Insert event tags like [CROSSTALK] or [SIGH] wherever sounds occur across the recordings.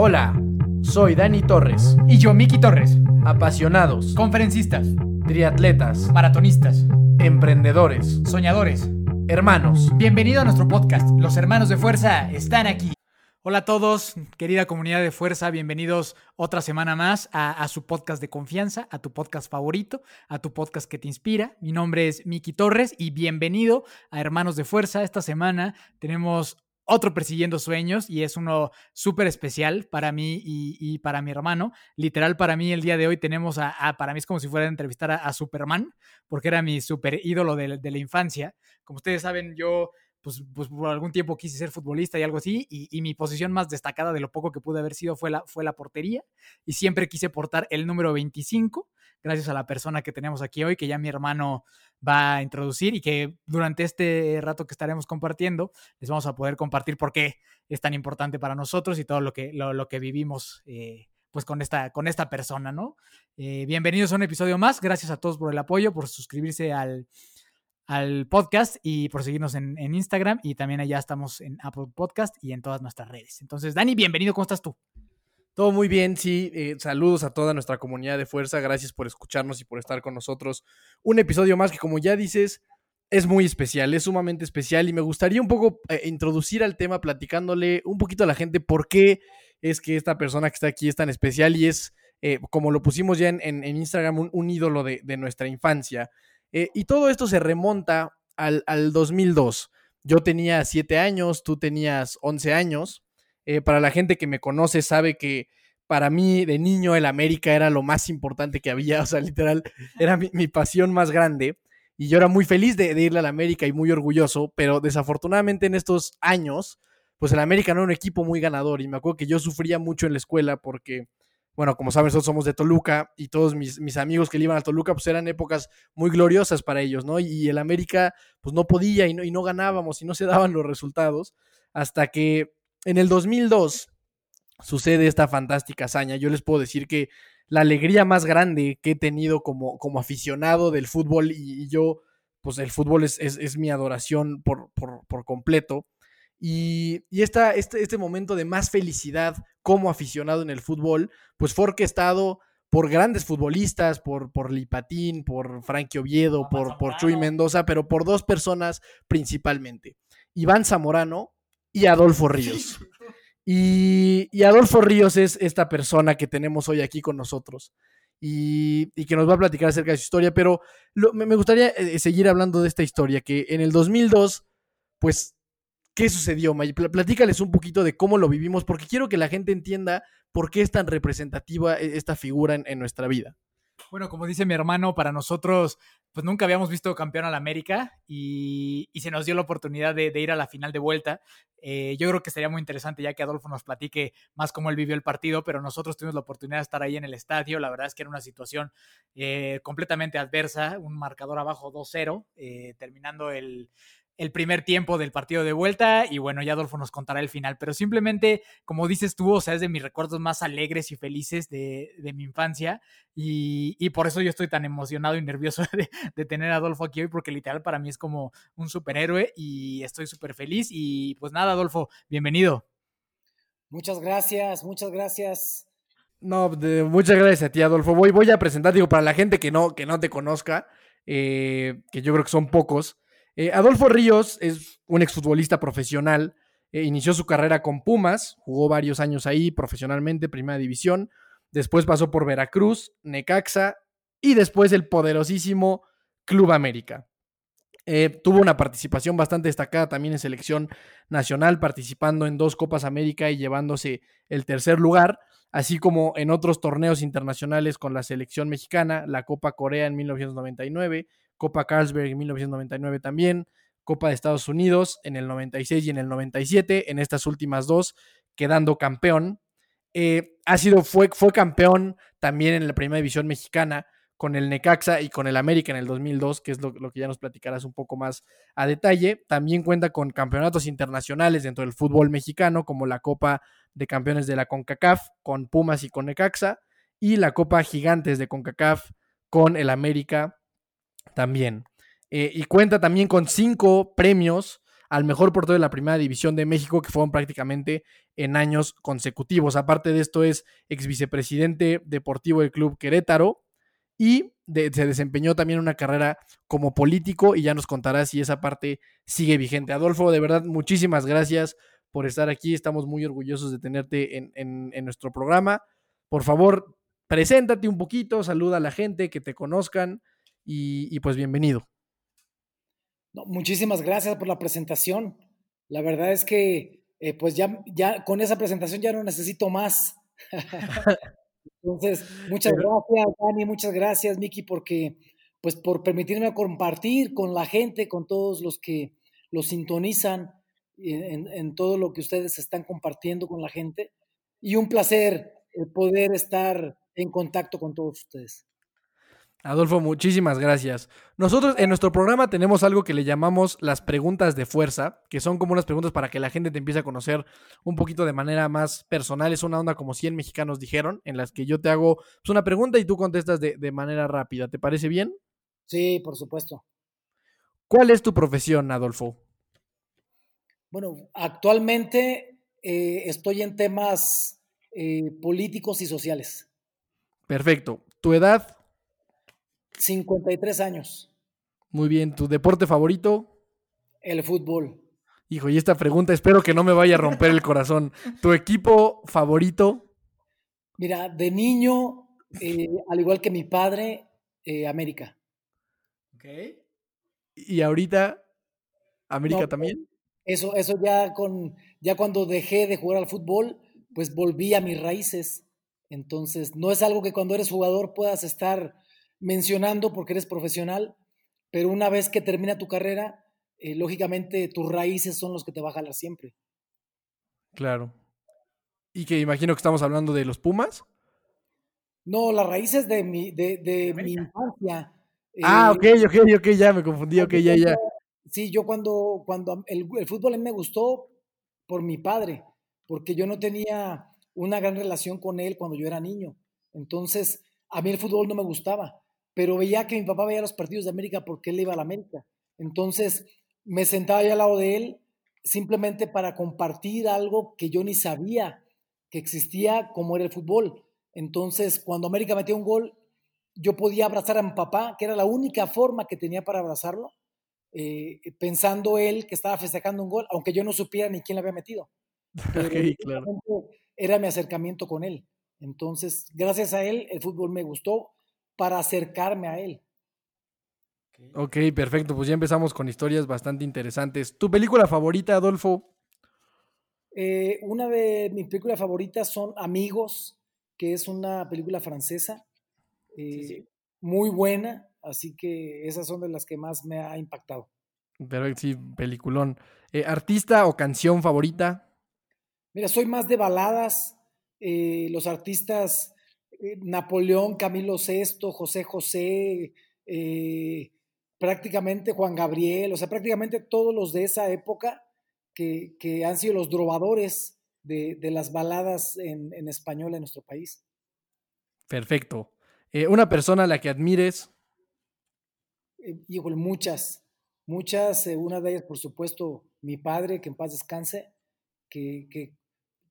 Hola, soy Dani Torres. Y yo, Miki Torres. Apasionados, Conferencistas, triatletas, maratonistas, emprendedores, soñadores. hermanos. Bienvenido a nuestro podcast. Los hermanos de fuerza están aquí. Hola a todos, querida comunidad de fuerza, bienvenidos otra semana más a, a su podcast de confianza, a tu podcast favorito, a tu podcast que te inspira. Mi nombre es Miki Torres y bienvenido a Hermanos de Fuerza. Esta semana tenemos otro persiguiendo sueños y es uno súper especial para mí y, para mi hermano. Literal, para mí el día de hoy tenemos a, para mí es como si fuera a entrevistar a, Superman, porque era mi super ídolo de, de la infancia. Como ustedes saben, yo pues, pues por algún tiempo quise ser futbolista y algo así, y, y mi posición más destacada de lo poco que pude haber sido fue la, fue la portería, y siempre quise portar el número 25, gracias a la persona que tenemos aquí hoy, que ya mi hermano va a introducir y que durante este rato que estaremos compartiendo les vamos a poder compartir por qué es tan importante para nosotros y todo lo que, lo, lo que vivimos eh, pues con esta, con esta persona, ¿no? Eh, bienvenidos a un episodio más, gracias a todos por el apoyo, por suscribirse al, al podcast y por seguirnos en, en Instagram y también allá estamos en Apple Podcast y en todas nuestras redes. Entonces, Dani, bienvenido, ¿cómo estás tú? Todo muy bien, sí. eh, saludos a toda nuestra comunidad de fuerza. Gracias por escucharnos y por estar con nosotros. Un episodio más que, como ya dices, es muy especial, es sumamente especial. Y me gustaría un poco eh, introducir al tema platicándole un poquito a la gente por qué es que esta persona que está aquí es tan especial y es, eh, como lo pusimos ya en, Instagram, un, ídolo de, nuestra infancia. Y todo esto se remonta al, al 2002. Yo tenía 7 años, tú tenías 11 años. Eh, para la gente que me conoce sabe que para mí de niño el América era lo más importante que había, o sea, literal, era mi, pasión más grande. Y yo era muy feliz de, de irle al América y muy orgulloso, pero desafortunadamente en estos años, pues el América no era un equipo muy ganador. Y me acuerdo que yo sufría mucho en la escuela porque, bueno, como saben, nosotros somos de Toluca y todos mis, mis amigos que le iban a Toluca, pues eran épocas muy gloriosas para ellos, ¿no? Y el América, pues no podía y no, y no ganábamos y no se daban los resultados hasta que en el 2002 sucede esta fantástica hazaña. Yo les puedo decir que la alegría más grande que he tenido como, como aficionado del fútbol y, y yo, pues el fútbol es, es, es mi adoración por, por, por completo. Y, y esta, este, este momento de más felicidad como aficionado en el fútbol, pues fue orquestado por grandes futbolistas, por, por Lipatín, por Frankie Oviedo, por, por Chuy Mendoza, pero por dos personas principalmente. Iván Zamorano y Adolfo Ríos. Y, y Adolfo Ríos es esta persona que tenemos hoy aquí con nosotros y, y que nos va a platicar acerca de su historia, pero lo- me, gustaría eh, seguir hablando de esta historia, que en el 2002, pues, ¿qué sucedió, May? Platícales un poquito de cómo lo vivimos, porque quiero que la gente entienda por qué es tan representativa eh, esta figura en, en nuestra vida. Bueno, como dice mi hermano, para nosotros, pues nunca habíamos visto campeón al América y, se nos dio la oportunidad de, de ir a la final de vuelta. Eh, yo creo que sería muy interesante ya que Adolfo nos platique más cómo él vivió el partido, pero nosotros tuvimos la oportunidad de estar ahí en el estadio. La verdad es que era una situación eh, completamente adversa, un marcador abajo 2-0, eh, terminando el, el primer tiempo del partido de vuelta y bueno, ya Adolfo nos contará el final, pero simplemente, como dices tú, o sea, es de mis recuerdos más alegres y felices de, de mi infancia y, y por eso yo estoy tan emocionado y nervioso [LAUGHS] de, de tener a Adolfo aquí hoy, porque literal para mí es como un superhéroe y estoy súper feliz y pues nada, Adolfo, bienvenido. Muchas gracias, muchas gracias. No, de- muchas gracias a ti, Adolfo. Voy, voy a presentar, digo, para la gente que no, que no te conozca, eh, que yo creo que son pocos. Eh, Adolfo Ríos es un exfutbolista profesional. eh, inició su carrera con Pumas, jugó varios años ahí profesionalmente, primera división. Después pasó por Veracruz, Necaxa y después el poderosísimo Club América. Eh, tuvo una participación bastante destacada también en selección nacional, participando en dos Copas América y llevándose el tercer lugar así como en otros torneos internacionales con la selección mexicana, la Copa Corea en 1999, Copa Carlsberg en 1999 también, Copa de Estados Unidos en el 96 y en el 97, en estas últimas dos, quedando campeón. Eh, ha sido, fue, fue campeón también en la primera división mexicana con el Necaxa y con el América en el 2002, que es lo, lo que ya nos platicarás un poco más a detalle. También cuenta con campeonatos internacionales dentro del fútbol mexicano, como la Copa de Campeones de la CONCACAF con Pumas y con Necaxa, y la Copa Gigantes de CONCACAF con el América también. Eh, y cuenta también con cinco premios al mejor portero de la primera división de México, que fueron prácticamente en años consecutivos. Aparte de esto, es ex vicepresidente deportivo del club Querétaro y se desempeñó también una carrera como político y ya nos contará si esa parte sigue vigente. Adolfo, de verdad, muchísimas gracias por estar aquí. Estamos muy orgullosos de tenerte en, nuestro programa. Por favor, preséntate un poquito, saluda a la gente, que te conozcan y, pues bienvenido. muchísimas gracias por la presentación. La verdad es que eh, pues ya, ya con esa presentación ya no necesito más. [LAUGHS] Entonces, muchas gracias, Dani, muchas gracias, Miki, porque, pues, por permitirme compartir con la gente, con todos los que lo sintonizan en, todo lo que ustedes están compartiendo con la gente. Y un placer poder estar en contacto con todos ustedes. Adolfo, muchísimas gracias. Nosotros en nuestro programa tenemos algo que le llamamos las preguntas de fuerza, que son como unas preguntas para que la gente te empiece a conocer un poquito de manera más personal. Es una onda como 100 mexicanos dijeron, en las que yo te hago pues, una pregunta y tú contestas de, manera rápida. ¿Te parece bien? Sí, por supuesto. ¿Cuál es tu profesión, Adolfo? Bueno, actualmente eh, estoy en temas eh, políticos y sociales. Perfecto. ¿Tu edad? 53 años. Muy bien, ¿tu deporte favorito? El fútbol. Hijo, y esta pregunta espero que no me vaya a romper el corazón. ¿Tu equipo favorito? Mira, de niño, eh, al igual que mi padre, eh, América. Ok. ¿Y ahorita, América también? Eso, eso ya con, ya cuando dejé de jugar al fútbol, pues volví a mis raíces. Entonces, no es algo que cuando eres jugador puedas estar mencionando porque eres profesional, pero una vez que termina tu carrera, eh, lógicamente tus raíces son los que te va a jalar siempre. Claro. Y que imagino que estamos hablando de los Pumas. No, las raíces de mi, de, mi infancia. ah, ok, ok, ok, ya me confundí, ok, ya, ya. Sí, yo cuando, cuando el, el fútbol a mí me gustó por mi padre, porque yo no tenía una gran relación con él cuando yo era niño. Entonces, a mí el fútbol no me gustaba pero veía que mi papá veía los partidos de América porque él iba a la América. Entonces me sentaba yo al lado de él simplemente para compartir algo que yo ni sabía que existía como era el fútbol. Entonces, cuando América metía un gol, yo podía abrazar a mi papá, que era la única forma que tenía para abrazarlo, eh, pensando él que estaba festejando un gol, aunque yo no supiera ni quién le había metido. Era mi acercamiento con él. Entonces, gracias a él, el fútbol me gustó para acercarme a él. Ok, perfecto. Pues ya empezamos con historias bastante interesantes. ¿Tu película favorita, Adolfo? Eh, una de mis películas favoritas son Amigos, que es una película francesa. Eh, muy buena, así que esas son de las que más me ha impactado. Pero sí, peliculón. Eh, ¿Artista o canción favorita? Mira, soy más de baladas. los artistas Napoleón, Camilo VI, José José, eh, prácticamente Juan Gabriel, o sea, prácticamente todos los de esa época que, han sido los drobadores de, las baladas en, español en nuestro país. Perfecto. Eh, ¿Una persona a la que admires? híjole, muchas, muchas. una de ellas, por supuesto, mi padre, que en paz descanse, que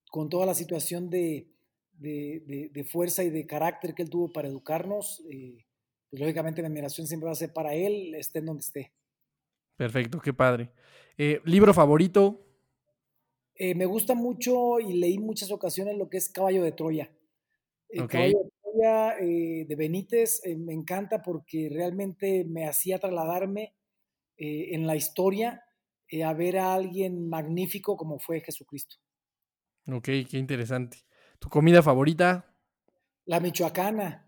con toda la situación de, de, fuerza y de carácter que él tuvo para educarnos, eh, pues lógicamente mi admiración siempre va a ser para él, esté en donde esté. Perfecto, qué padre. Eh, ¿Libro favorito? Eh, me gusta mucho y leí muchas ocasiones lo que es Caballo de Troya. El Caballo de Troya de Benítez me encanta porque realmente me hacía trasladarme en la historia a ver a alguien magnífico como fue Jesucristo. Ok, qué interesante. ¿Tu comida favorita? La michoacana,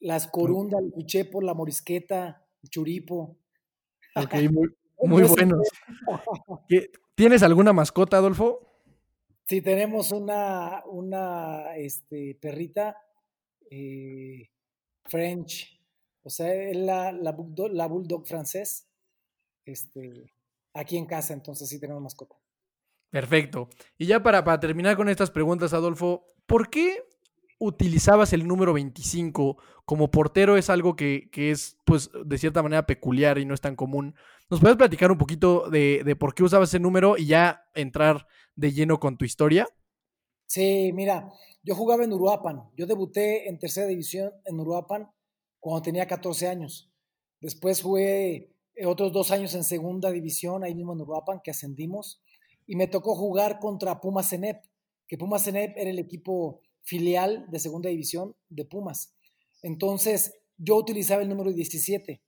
las corundas, el pichepo, la morisqueta, el churipo. Ok, [LAUGHS] muy, buenos. [LAUGHS] ¿Tienes alguna mascota, Adolfo? Sí, tenemos una, una este, perrita eh, French, o sea, es la, la, bulldog, la bulldog francés, este, aquí en casa, entonces sí tenemos mascota. Perfecto. Y ya para, para, terminar con estas preguntas, Adolfo, ¿por qué utilizabas el número 25 como portero? Es algo que, es, pues, de cierta manera peculiar y no es tan común ¿Nos puedes platicar un poquito de, de por qué usabas ese número y ya entrar de lleno con tu historia? Sí, mira, yo jugaba en Uruapan. Yo debuté en tercera división en Uruapan cuando tenía 14 años. Después jugué otros dos años en segunda división, ahí mismo en Uruapan, que ascendimos. Y me tocó jugar contra Pumas Cenep, que Pumas Cenep era el equipo filial de segunda división de Pumas. Entonces, yo utilizaba el número 17.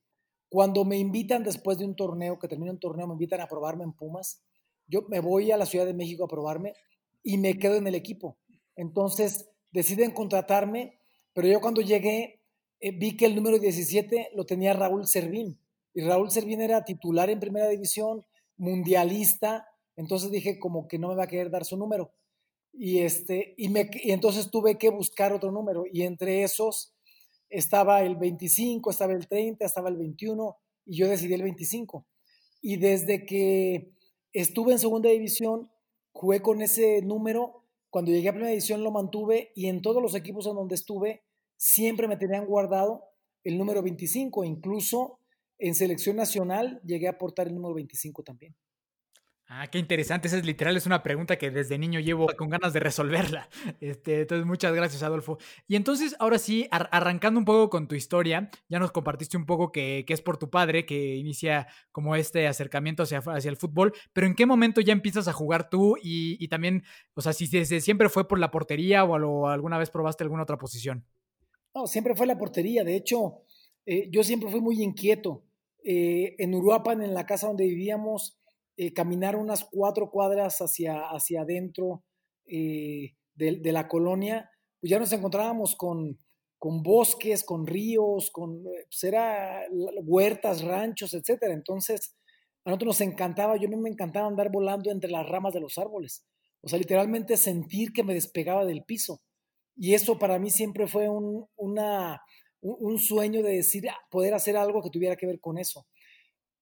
Cuando me invitan después de un torneo, que termina un torneo, me invitan a probarme en Pumas, yo me voy a la Ciudad de México a probarme y me quedo en el equipo. Entonces, deciden contratarme, pero yo cuando llegué eh, vi que el número 17 lo tenía Raúl Servín. Y Raúl Servín era titular en primera división, mundialista. Entonces dije como que no me va a querer dar su número. Y, este, y, me, y entonces tuve que buscar otro número. Y entre esos estaba el 25, estaba el 30, estaba el 21 y yo decidí el 25. Y desde que estuve en segunda división, jugué con ese número. Cuando llegué a primera división lo mantuve y en todos los equipos en donde estuve siempre me tenían guardado el número 25. Incluso en selección nacional llegué a aportar el número 25 también. Ah, qué interesante. Esa es literal, es una pregunta que desde niño llevo con ganas de resolverla. [LAUGHS] Este, entonces, muchas gracias, Adolfo. Y entonces, ahora sí, arrancando un poco con tu historia, ya nos compartiste un poco que, es por tu padre que inicia como este acercamiento hacia, hacia, el fútbol, pero ¿en qué momento ya empiezas a jugar tú? Y, también, o sea, si desde siempre fue por la portería o, alguna vez probaste alguna otra posición. No, siempre fue la portería. De hecho, eh, yo siempre fui muy inquieto. Eh, en Uruapan, en la casa donde vivíamos, eh, caminar unas cuatro cuadras hacia, hacia adentro eh, de, la colonia, pues ya nos encontrábamos con, con bosques, con ríos, con pues era huertas, ranchos, etcétera. Entonces, a nosotros nos encantaba, yo me encantaba andar volando entre las ramas de los árboles. O sea, literalmente sentir que me despegaba del piso. Y eso para mí siempre fue un, una, un sueño de decir, ah, poder hacer algo que tuviera que ver con eso.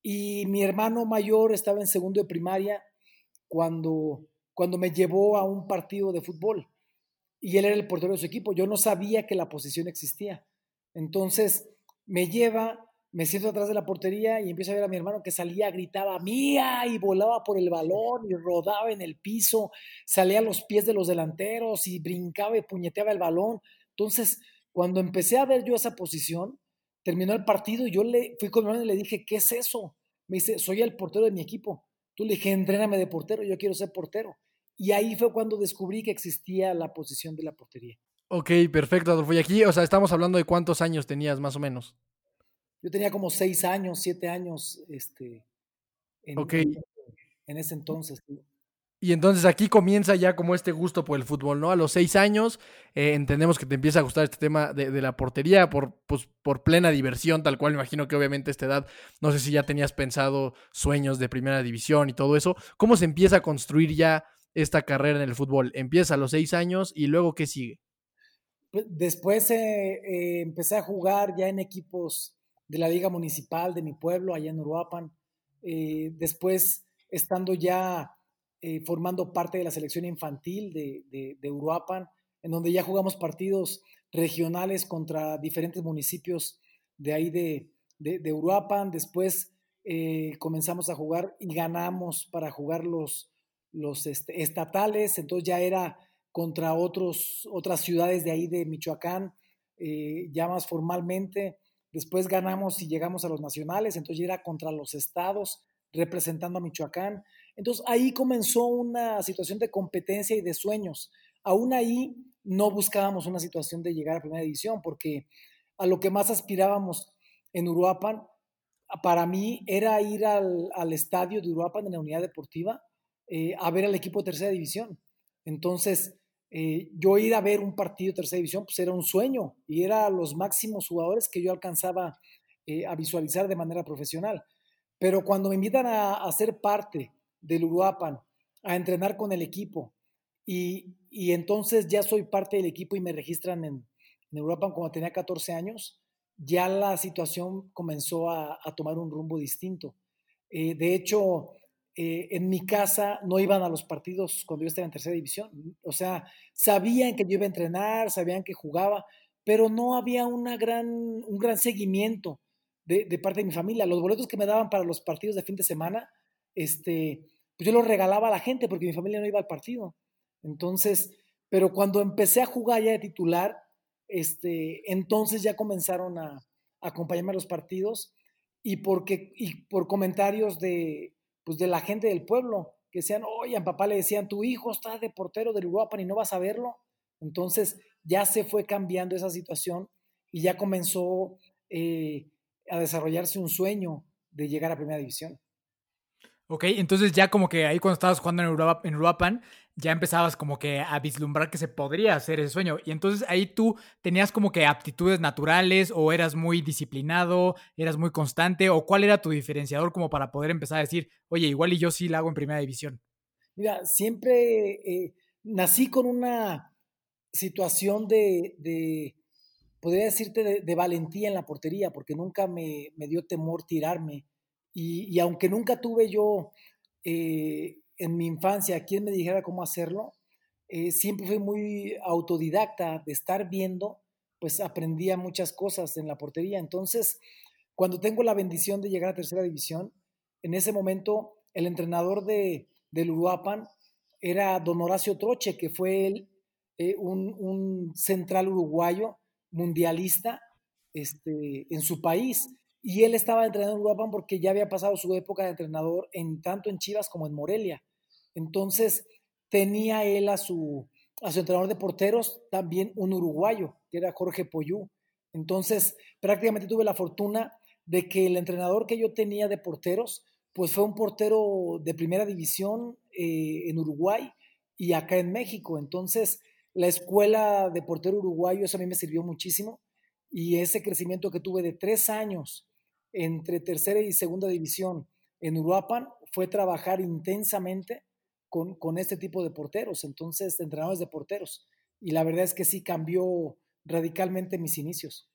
Y mi hermano mayor estaba en segundo de primaria cuando, cuando me llevó a un partido de fútbol. Y él era el portero de su equipo. Yo no sabía que la posición existía. Entonces me lleva, me siento atrás de la portería y empiezo a ver a mi hermano que salía, gritaba mía y volaba por el balón y rodaba en el piso, salía a los pies de los delanteros y brincaba y puñeteaba el balón. Entonces, cuando empecé a ver yo esa posición, terminó el partido y yo le fui con mi y le dije, ¿qué es eso? Me dice, soy el portero de mi equipo. Tú le dije, entréname de portero, yo quiero ser portero. Y ahí fue cuando descubrí que existía la posición de la portería. Ok, perfecto, Adolfo. Y aquí, o sea, estamos hablando de cuántos años tenías más o menos. Yo tenía como seis años, siete años, este, en, en ese entonces. Y entonces aquí comienza ya como este gusto por el fútbol, ¿no? A los seis años eh, entendemos que te empieza a gustar este tema de, la portería por, pues, por plena diversión, tal cual. Me imagino que obviamente a esta edad, no sé si ya tenías pensado sueños de primera división y todo eso. ¿Cómo se empieza a construir ya esta carrera en el fútbol? Empieza a los seis años y luego ¿qué sigue? Pues, después eh, eh, empecé a jugar ya en equipos de la Liga Municipal de mi pueblo, allá en Uruapan. después, estando ya eh, formando parte de la selección infantil de, de, Uruapan, en donde ya jugamos partidos regionales contra diferentes municipios de ahí de, de Uruapan. Después eh, comenzamos a jugar y ganamos para jugar los, los este, estatales, entonces ya era contra otros, otras ciudades de ahí de Michoacán, eh, ya más formalmente. Después ganamos y llegamos a los nacionales, entonces ya era contra los estados representando a Michoacán. Entonces ahí comenzó una situación de competencia y de sueños. Aún ahí no buscábamos una situación de llegar a primera división, porque a lo que más aspirábamos en Uruapan, para mí era ir al, estadio de Uruapan en la unidad deportiva eh, a ver al equipo de tercera división. Entonces, eh, yo ir a ver un partido de tercera división, pues era un sueño y era los máximos jugadores que yo alcanzaba eh, a visualizar de manera profesional. Pero cuando me invitan a, a ser parte del Uruapan, a entrenar con el equipo. Y, entonces ya soy parte del equipo y me registran en, en Uruapan cuando tenía 14 años, ya la situación comenzó a, tomar un rumbo distinto. Eh, de hecho, eh, en mi casa no iban a los partidos cuando yo estaba en tercera división. O sea, sabían que yo iba a entrenar, sabían que jugaba, pero no había una gran, un gran seguimiento de, parte de mi familia. Los boletos que me daban para los partidos de fin de semana, este, pues yo los regalaba a la gente porque mi familia no iba al partido. Entonces, pero cuando empecé a jugar ya de titular, este, entonces ya comenzaron a, acompañarme a los partidos y, porque, y por comentarios de, pues de la gente del pueblo, que decían, oye, a papá le decían, tu hijo está de portero del Uruapan y no vas a verlo. Entonces ya se fue cambiando esa situación y ya comenzó eh, a desarrollarse un sueño de llegar a Primera División. Ok, entonces ya como que ahí cuando estabas jugando en, Uruapan, ya empezabas como que a vislumbrar que se podría hacer ese sueño. Y entonces ahí tú tenías como que aptitudes naturales o eras muy disciplinado, eras muy constante o cuál era tu diferenciador como para poder empezar a decir, oye, igual y yo sí la hago en primera división. Mira, siempre eh, nací con una situación de, de podría decirte, de, valentía en la portería, porque nunca me, me dio temor tirarme y, aunque nunca tuve yo eh, en mi infancia quien me dijera cómo hacerlo, eh, siempre fui muy autodidacta de estar viendo, pues aprendía muchas cosas en la portería. Entonces, cuando tengo la bendición de llegar a tercera división, en ese momento el entrenador de, del Uruapan era don Horacio Troche, que fue eh, un, un, central uruguayo mundialista este, en su país. Y él estaba entrenando en Uruapan porque ya había pasado su época de entrenador en tanto en Chivas como en Morelia. Entonces tenía él a su, a su entrenador de porteros también un uruguayo, que era Jorge Poyú. Entonces prácticamente tuve la fortuna de que el entrenador que yo tenía de porteros, pues fue un portero de primera división eh, en Uruguay y acá en México. Entonces la escuela de portero uruguayo, eso a mí me sirvió muchísimo. Y ese crecimiento que tuve de tres años entre tercera y segunda división en Uruapan fue trabajar intensamente con, con este tipo de porteros, entonces entrenadores de porteros. Y la verdad es que sí cambió radicalmente mis inicios.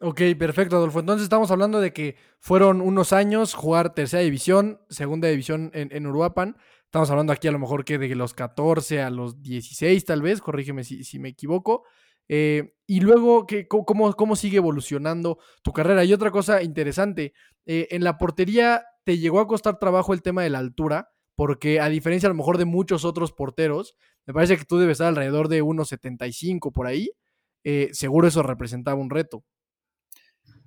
Ok, perfecto, Adolfo. Entonces estamos hablando de que fueron unos años jugar tercera división, segunda división en, en Uruapan. Estamos hablando aquí a lo mejor que de los 14 a los 16 tal vez, corrígeme si, si me equivoco. Eh, y luego, ¿qué, cómo, ¿cómo sigue evolucionando tu carrera? Y otra cosa interesante, eh, en la portería te llegó a costar trabajo el tema de la altura, porque a diferencia a lo mejor de muchos otros porteros, me parece que tú debes estar alrededor de 1,75 por ahí. Eh, seguro eso representaba un reto.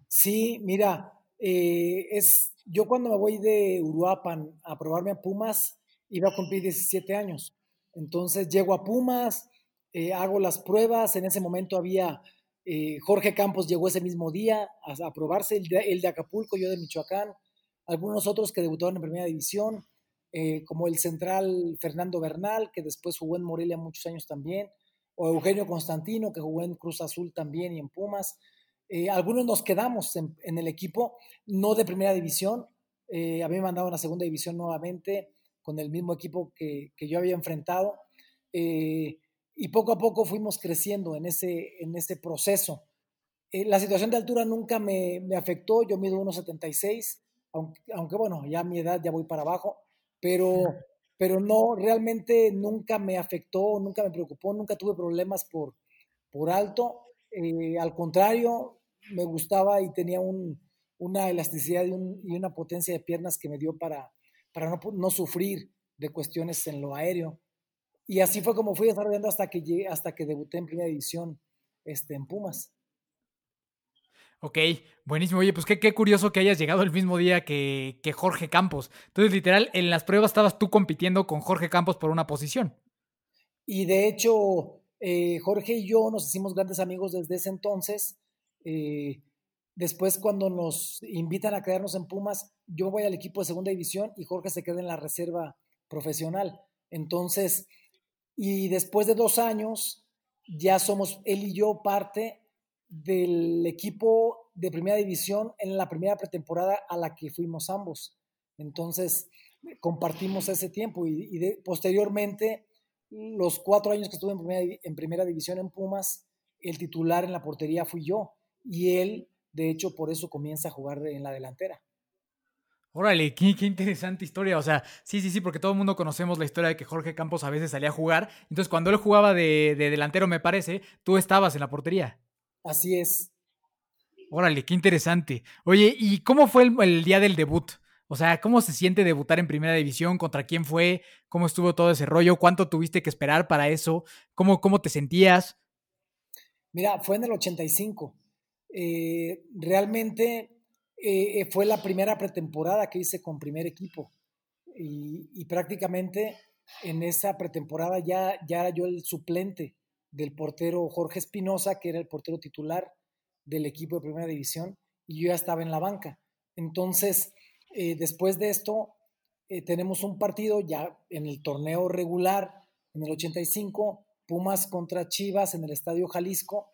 Sí, mira, es, yo cuando me voy de Uruapan a probarme a Pumas, iba a cumplir 17 años. Entonces llego a Pumas, eh, hago las pruebas, en ese momento había, eh, Jorge Campos llegó ese mismo día a, probarse, el de, Acapulco, yo de Michoacán, algunos otros que debutaron en primera división, eh, como el central Fernando Bernal, que después jugó en Morelia muchos años también, o Eugenio Constantino, que jugó en Cruz Azul también y en Pumas. algunos nos quedamos en, el equipo, no de primera división, a mí me mandaron a segunda división nuevamente con el mismo equipo que, que yo había enfrentado. Eh, y poco a poco fuimos creciendo en ese, en ese proceso. Eh, la situación de altura nunca me, me afectó, yo mido 1,76, aunque, aunque, bueno, ya a mi edad ya voy para abajo, pero, pero no, realmente nunca me afectó, nunca me preocupó, nunca tuve problemas por, por alto, eh, al contrario, me gustaba y tenía un, una elasticidad y, un, y, una potencia de piernas que me dio para, para no, no sufrir de cuestiones en lo aéreo. Y así fue como fui desarrollando hasta que llegué, hasta que debuté en primera división este, en Pumas. Ok, buenísimo. Oye, pues qué, qué curioso que hayas llegado el mismo día que, que, Jorge Campos. Entonces, literal, en las pruebas estabas tú compitiendo con Jorge Campos por una posición. Y de hecho, eh, Jorge y yo nos hicimos grandes amigos desde ese entonces. Eh, después, cuando nos invitan a quedarnos en Pumas, yo voy al equipo de segunda división y Jorge se queda en la reserva profesional. Entonces, y después de dos años, ya somos él y yo parte del equipo de primera división en la primera pretemporada a la que fuimos ambos. Entonces, compartimos ese tiempo y, posteriormente, los cuatro años que estuve en primera, en primera división en Pumas, el titular en la portería fui yo y él, de hecho, por eso comienza a jugar en la delantera. Órale, qué, interesante historia. O sea, sí, sí, sí, porque todo el mundo conocemos la historia de que Jorge Campos a veces salía a jugar. Entonces, cuando él jugaba de, delantero, me parece, tú estabas en la portería. Así es. Órale, qué interesante. Oye, ¿y cómo fue el, día del debut? O sea, ¿cómo se siente debutar en primera división? ¿Contra quién fue? ¿Cómo estuvo todo ese rollo? ¿Cuánto tuviste que esperar para eso? ¿Cómo, cómo te sentías? Mira, fue en el 85. Eh, realmente eh, fue la primera pretemporada que hice con primer equipo. Y, prácticamente en esa pretemporada ya, ya era yo el suplente del portero Jorge Espinosa, que era el portero titular del equipo de primera división, y yo ya estaba en la banca. Entonces, eh, después de esto, eh, tenemos un partido ya en el torneo regular, en el 85, Pumas contra Chivas en el Estadio Jalisco.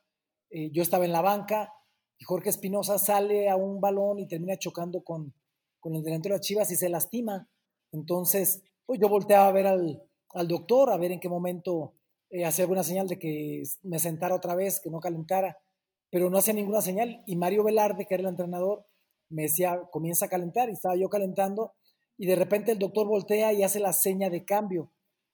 Eh, yo estaba en la banca y Jorge Espinosa sale a un balón y termina chocando con, con el delantero de Chivas y se lastima. Entonces, pues yo volteaba a ver al, al doctor, a ver en qué momento eh, hacía alguna señal de que me sentara otra vez, que no calentara, pero no hacía ninguna señal. Y Mario Velarde, que era el entrenador, me decía, comienza a calentar, y estaba yo calentando, y de repente el doctor voltea y hace la seña de cambio.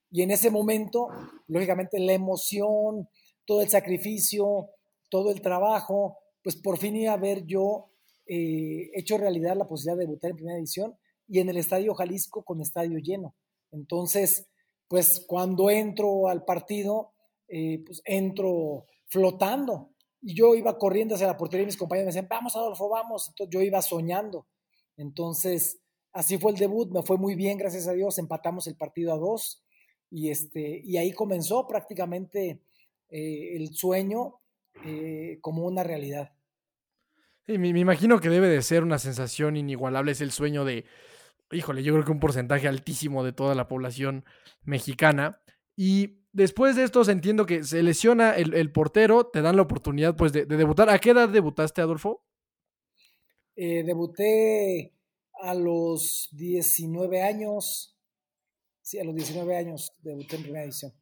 Y en ese momento, lógicamente, la emoción, todo el sacrificio, todo el trabajo, pues por fin iba a ver yo eh, hecho realidad la posibilidad de debutar en primera edición y en el Estadio Jalisco con estadio lleno. Entonces, pues cuando entro al partido, eh, pues entro flotando. Y yo iba corriendo hacia la portería y mis compañeros me decían, vamos Adolfo, vamos. Entonces yo iba soñando. Entonces, así fue el debut, me fue muy bien, gracias a Dios, empatamos el partido a dos. Y, este, y ahí comenzó prácticamente eh, el sueño como una realidad. Sí, me, me, imagino que debe de ser una sensación inigualable, es el sueño de, híjole, yo creo que un porcentaje altísimo de toda la población mexicana. Y después de esto entiendo que se lesiona el, portero, te dan la oportunidad pues de, debutar. ¿A qué edad debutaste, Adolfo? Eh, debuté a los 19 años. Sí, a los 19 años debuté en primera edición.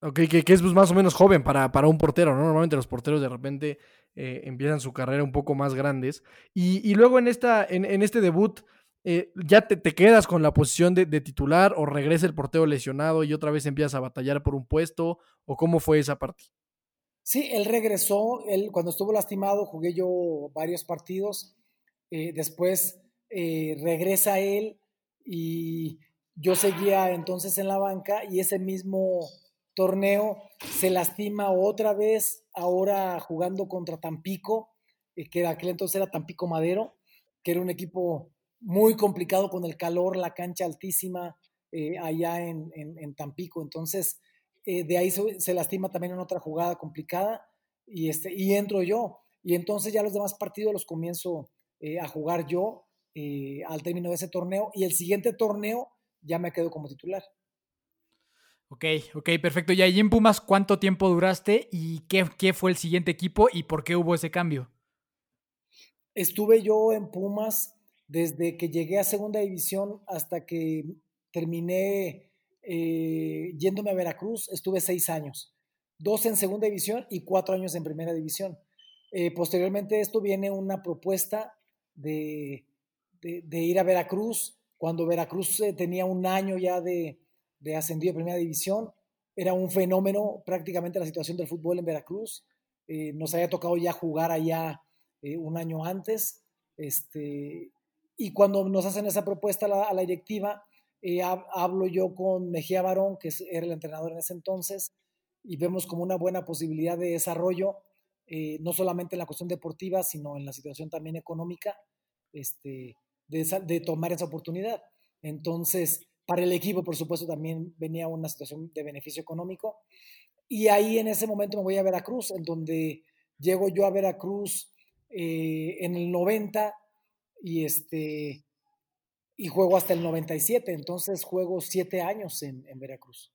Ok, que, es pues, más o menos joven para, para, un portero, ¿no? Normalmente los porteros de repente eh, empiezan su carrera un poco más grandes. Y, luego en, esta, en, este debut, eh, ya te, quedas con la posición de, titular o regresa el portero lesionado y otra vez empiezas a batallar por un puesto o cómo fue esa parte? Sí, él regresó, él cuando estuvo lastimado jugué yo varios partidos, eh, después regresa él y yo seguía entonces en la banca y ese mismo torneo se lastima otra vez, ahora jugando contra Tampico, que aquel entonces era Tampico Madero, que era un equipo muy complicado con el calor, la cancha altísima eh, allá en, Tampico. Entonces, eh, de ahí se, lastima también en otra jugada complicada y, este, y entro yo. Y entonces ya los demás partidos los comienzo eh, a jugar yo al término de ese torneo y el siguiente torneo ya me quedo como titular. Ok, ok, perfecto. Y ahí en Pumas, ¿cuánto tiempo duraste y qué, qué fue el siguiente equipo y por qué hubo ese cambio? Estuve yo en Pumas desde que llegué a segunda división hasta que terminé eh, yéndome a Veracruz, estuve seis años, dos en segunda división y cuatro años en primera división. Eh, posteriormente esto viene una propuesta de, ir a Veracruz, cuando Veracruz eh, tenía un año ya de, de ascendido a primera división, era un fenómeno prácticamente la situación del fútbol en Veracruz, nos había tocado ya jugar allá un año antes, este, y cuando nos hacen esa propuesta a la, directiva, eh, hablo yo con Mejía Barón, que era el entrenador en ese entonces, y vemos como una buena posibilidad de desarrollo, eh, no solamente en la cuestión deportiva, sino en la situación también económica, este, de, de, tomar esa oportunidad. Entonces, para el equipo, por supuesto, también venía una situación de beneficio económico. Y ahí en ese momento me voy a Veracruz, en donde llego yo a Veracruz eh, en el 90 y este y juego hasta el 97, entonces juego siete años en, Veracruz.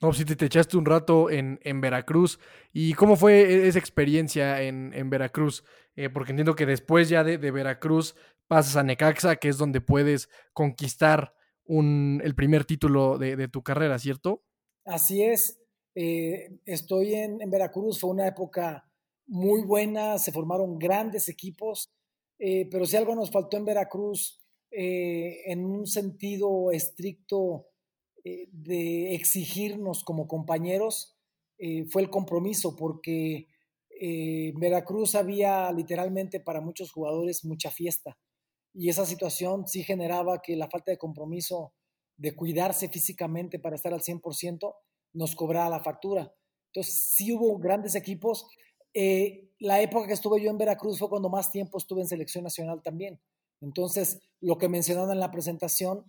No, si te, echaste un rato en, Veracruz. ¿Y cómo fue e, esa experiencia en, Veracruz? Eh, porque entiendo que después ya de, Veracruz pasas a Necaxa, que es donde puedes conquistar un, el primer título de, tu carrera, ¿cierto? Así es. Eh, estoy en, Veracruz, fue una época muy buena, se formaron grandes equipos. Eh, pero si algo nos faltó en Veracruz, eh, en un sentido estricto de exigirnos como compañeros, fue el compromiso, porque Veracruz había literalmente para muchos jugadores mucha fiesta y esa situación sí generaba que la falta de compromiso de cuidarse físicamente para estar al 100% nos cobraba la factura. Entonces sí hubo grandes equipos. Eh, la época que estuve yo en Veracruz fue cuando más tiempo estuve en selección nacional también. Entonces, lo que mencionaron en la presentación,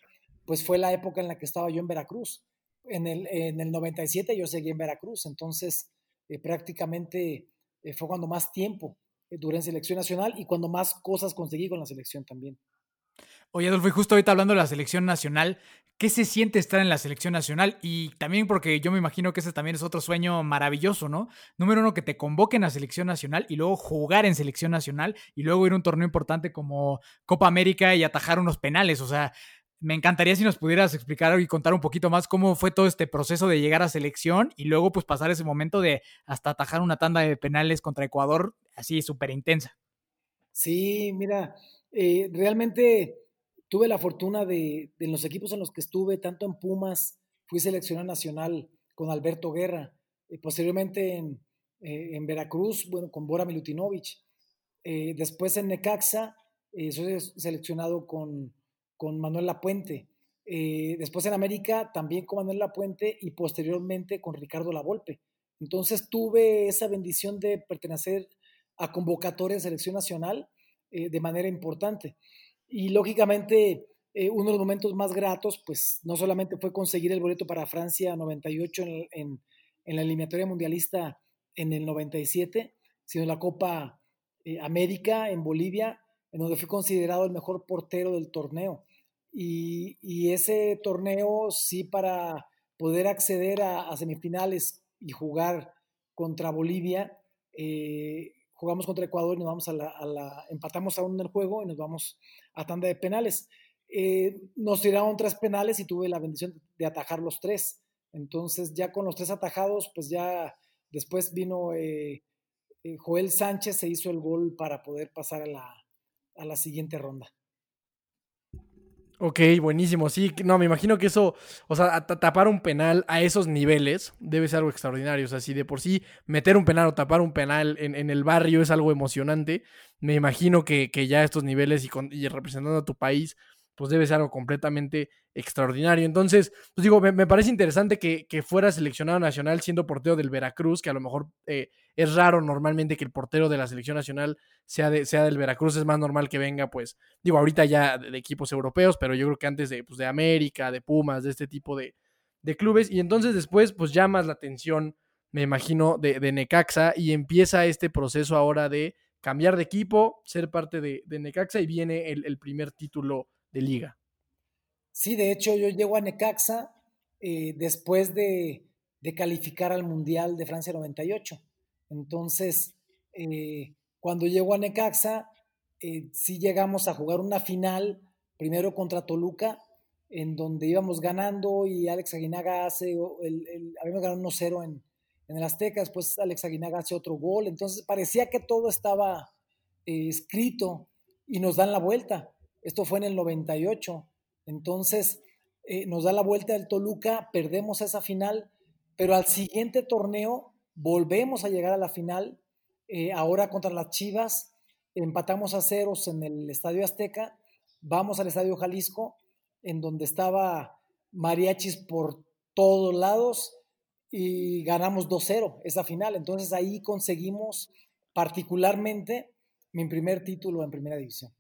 pues fue la época en la que estaba yo en Veracruz. En el, en el 97 yo seguí en Veracruz, entonces eh, prácticamente eh, fue cuando más tiempo duré en selección nacional y cuando más cosas conseguí con la selección también. Oye, Adolfo, y justo ahorita hablando de la selección nacional, ¿qué se siente estar en la selección nacional? Y también porque yo me imagino que ese también es otro sueño maravilloso, ¿no? Número uno, que te convoquen a selección nacional y luego jugar en selección nacional y luego ir a un torneo importante como Copa América y atajar unos penales. O sea, me encantaría si nos pudieras explicar y contar un poquito más cómo fue todo este proceso de llegar a selección y luego pues pasar ese momento de hasta atajar una tanda de penales contra Ecuador así súper intensa. Sí, mira, eh, realmente tuve la fortuna de, en los equipos en los que estuve, tanto en Pumas, fui seleccionado nacional con Alberto Guerra, eh, posteriormente en, eh, en, Veracruz, bueno, con Bora Milutinovich, después en Necaxa, soy seleccionado con con Manuel Lapuente. Eh, después en América también con Manuel Lapuente y posteriormente con Ricardo Lavolpe. Entonces tuve esa bendición de pertenecer a convocatoria de selección nacional eh, de manera importante. Y lógicamente eh, uno de los momentos más gratos, pues no solamente fue conseguir el boleto para Francia 98 en, en, en la eliminatoria mundialista en el 97, sino la Copa América en Bolivia, en donde fui considerado el mejor portero del torneo. Y, ese torneo sí para poder acceder a, semifinales y jugar contra Bolivia, eh, jugamos contra Ecuador y nos vamos a la, empatamos aún en el juego y nos vamos a tanda de penales. Eh, nos tiraron tres penales y tuve la bendición de atajar los tres. Entonces ya con los tres atajados, pues ya después vino eh, Joel Sánchez, se hizo el gol para poder pasar a la siguiente ronda. Ok, buenísimo. Sí, no, me imagino que eso, o sea, tapar un penal a esos niveles debe ser algo extraordinario. O sea, si de por sí meter un penal o tapar un penal en, el barrio es algo emocionante, me imagino que, que ya estos niveles y, y representando a tu país pues debe ser algo completamente extraordinario. Entonces, pues digo, me, parece interesante que, fuera seleccionado nacional siendo portero del Veracruz, que a lo mejor eh, es raro normalmente que el portero de la selección nacional sea, de, sea del Veracruz, es más normal que venga, pues, digo, ahorita ya de, equipos europeos, pero yo creo que antes de, pues, de América, de Pumas, de este tipo de, clubes, y entonces después, pues llamas la atención, me imagino, de, Necaxa, y empieza este proceso ahora de cambiar de equipo, ser parte de, Necaxa, y viene el, el primer título de liga. Sí, de hecho yo llego a Necaxa eh, después de, calificar al Mundial de Francia 98. Entonces, eh, cuando llego a Necaxa, eh, sí llegamos a jugar una final, primero contra Toluca, en donde íbamos ganando y Alex Aguinaga hace, el, habíamos ganado 1-0 en, en el Azteca, después Alex Aguinaga hace otro gol, entonces parecía que todo estaba escrito y nos dan la vuelta. Esto fue en el 98. Entonces, eh, nos da la vuelta del Toluca, perdemos esa final, pero al siguiente torneo volvemos a llegar a la final, eh, ahora contra las Chivas, empatamos a ceros en el Estadio Azteca, vamos al Estadio Jalisco, en donde estaba mariachis por todos lados y ganamos 2-0 esa final. Entonces ahí conseguimos particularmente mi primer título en primera división.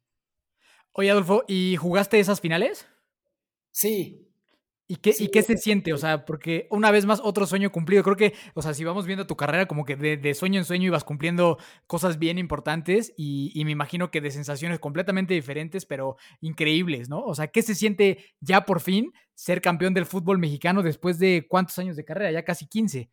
Oye, Adolfo, ¿y jugaste esas finales? Sí. ¿Y qué, ¿Y qué se siente? O sea, porque una vez más, otro sueño cumplido. Creo que, o sea, si vamos viendo tu carrera, como que de, sueño en sueño ibas cumpliendo cosas bien importantes y, y, me imagino que de sensaciones completamente diferentes, pero increíbles, ¿no? O sea, ¿qué se siente ya por fin ser campeón del fútbol mexicano después de cuántos años de carrera? Ya casi 15.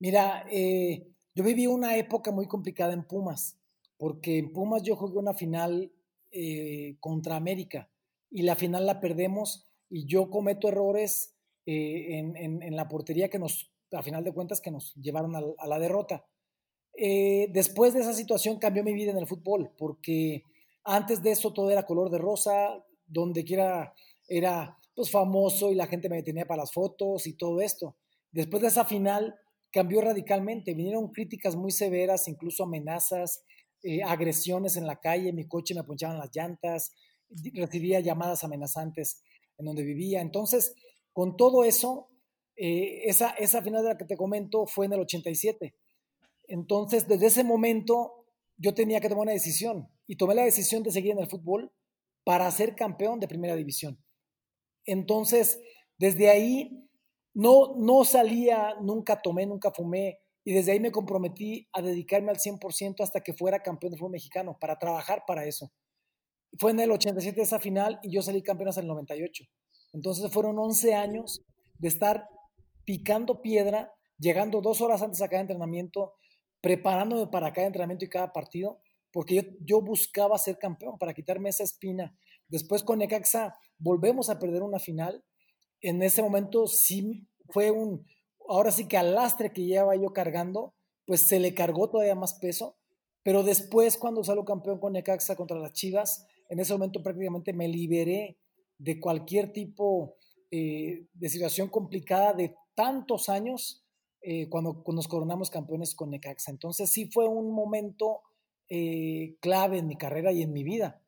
Mira, eh, yo viví una época muy complicada en Pumas, porque en Pumas yo jugué una final eh, contra América y la final la perdemos y yo cometo errores eh, en, la portería que nos, a final de cuentas, que nos llevaron a, la derrota. Eh, después de esa situación cambió mi vida en el fútbol, porque antes de eso todo era color de rosa, donde quiera era pues famoso y la gente me detenía para las fotos y todo esto. Después de esa final cambió radicalmente. Vinieron críticas muy severas, incluso amenazas, eh, agresiones en la calle, mi coche me ponchaban las llantas, recibía llamadas amenazantes en donde vivía. Entonces, con todo eso, eh, esa, esa final de la que te comento fue en el 87. Entonces, desde ese momento, yo tenía que tomar una decisión y tomé la decisión de seguir en el fútbol para ser campeón de primera división. Entonces, desde ahí, no, no salía, nunca tomé, nunca fumé, y desde ahí me comprometí a dedicarme al 100% hasta que fuera campeón de fútbol mexicano, para trabajar para eso. Fue en el 87 esa final y yo salí campeón hasta el 98. Entonces fueron 11 años de estar picando piedra, llegando dos horas antes a cada entrenamiento, preparándome para cada entrenamiento y cada partido, porque yo, yo buscaba ser campeón para quitarme esa espina. Después con Necaxa volvemos a perder una final. En ese momento sí fue un, ahora sí que al lastre que llevaba yo cargando, pues se le cargó todavía más peso. Pero después, cuando salgo campeón con Necaxa contra las Chivas, en ese momento prácticamente me liberé de cualquier tipo eh, de situación complicada de tantos años eh, cuando, nos coronamos campeones con Necaxa. Entonces sí fue un momento eh, clave en mi carrera y en mi vida.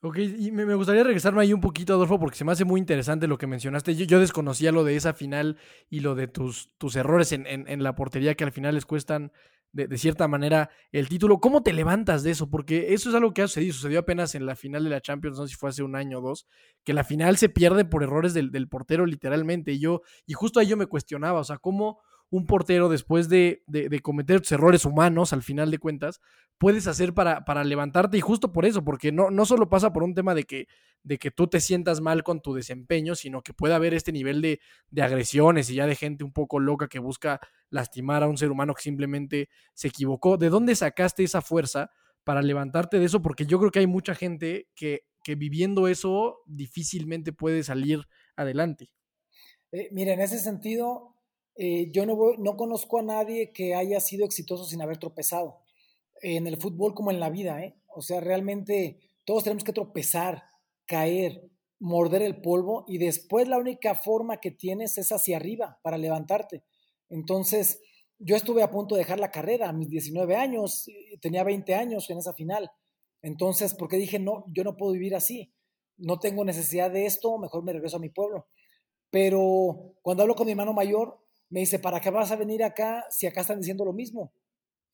Ok, y me, gustaría regresarme ahí un poquito, Adolfo, porque se me hace muy interesante lo que mencionaste. Yo, desconocía lo de esa final y lo de tus, tus errores en, en, la portería que al final les cuestan de, cierta manera el título. ¿Cómo te levantas de eso? Porque eso es algo que ha sucedido. Sucedió apenas en la final de la Champions, no sé si fue hace un año o dos, que la final se pierde por errores del, del portero literalmente. Y yo, y justo ahí yo me cuestionaba, o sea, ¿cómo un portero después de, de, cometer errores humanos, al final de cuentas, puedes hacer para, para levantarte y justo por eso, porque no, no solo pasa por un tema de que, de que tú te sientas mal con tu desempeño, sino que puede haber este nivel de, de agresiones y ya de gente un poco loca que busca lastimar a un ser humano que simplemente se equivocó. ¿De dónde sacaste esa fuerza para levantarte de eso? Porque yo creo que hay mucha gente que, que viviendo eso difícilmente puede salir adelante. Eh, mira, en ese sentido, eh, yo no, no conozco a nadie que haya sido exitoso sin haber tropezado, en el fútbol como en la vida, ¿eh? O sea, realmente todos tenemos que tropezar, caer, morder el polvo y después la única forma que tienes es hacia arriba para levantarte. Entonces, yo estuve a punto de dejar la carrera a mis 19 años, tenía 20 años en esa final. Entonces, porque dije, no, yo no puedo vivir así, no tengo necesidad de esto, mejor me regreso a mi pueblo. Pero cuando hablo con mi hermano mayor, me dice, ¿para qué vas a venir acá si acá están diciendo lo mismo?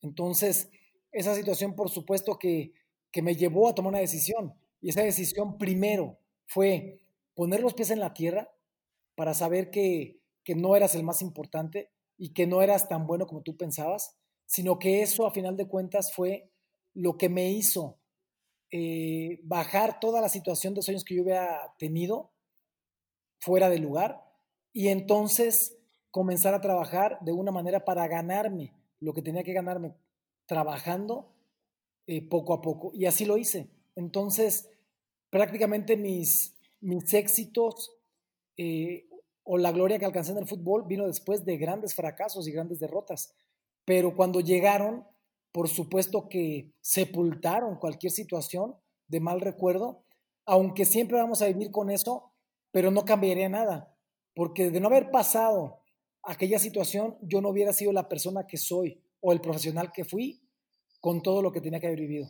Entonces, esa situación, por supuesto, que, que me llevó a tomar una decisión. Y esa decisión primero fue poner los pies en la tierra para saber que, que no eras el más importante y que no eras tan bueno como tú pensabas, sino que eso a final de cuentas fue lo que me hizo eh, bajar toda la situación de sueños que yo había tenido fuera de lugar y entonces comenzar a trabajar de una manera para ganarme lo que tenía que ganarme trabajando eh, poco a poco. Y así lo hice. Entonces, prácticamente mis, mis éxitos eh, o la gloria que alcancé en el fútbol vino después de grandes fracasos y grandes derrotas. Pero cuando llegaron, por supuesto que sepultaron cualquier situación de mal recuerdo, aunque siempre vamos a vivir con eso, pero no cambiaría nada, porque de no haber pasado aquella situación, yo no hubiera sido la persona que soy o el profesional que fui con todo lo que tenía que haber vivido.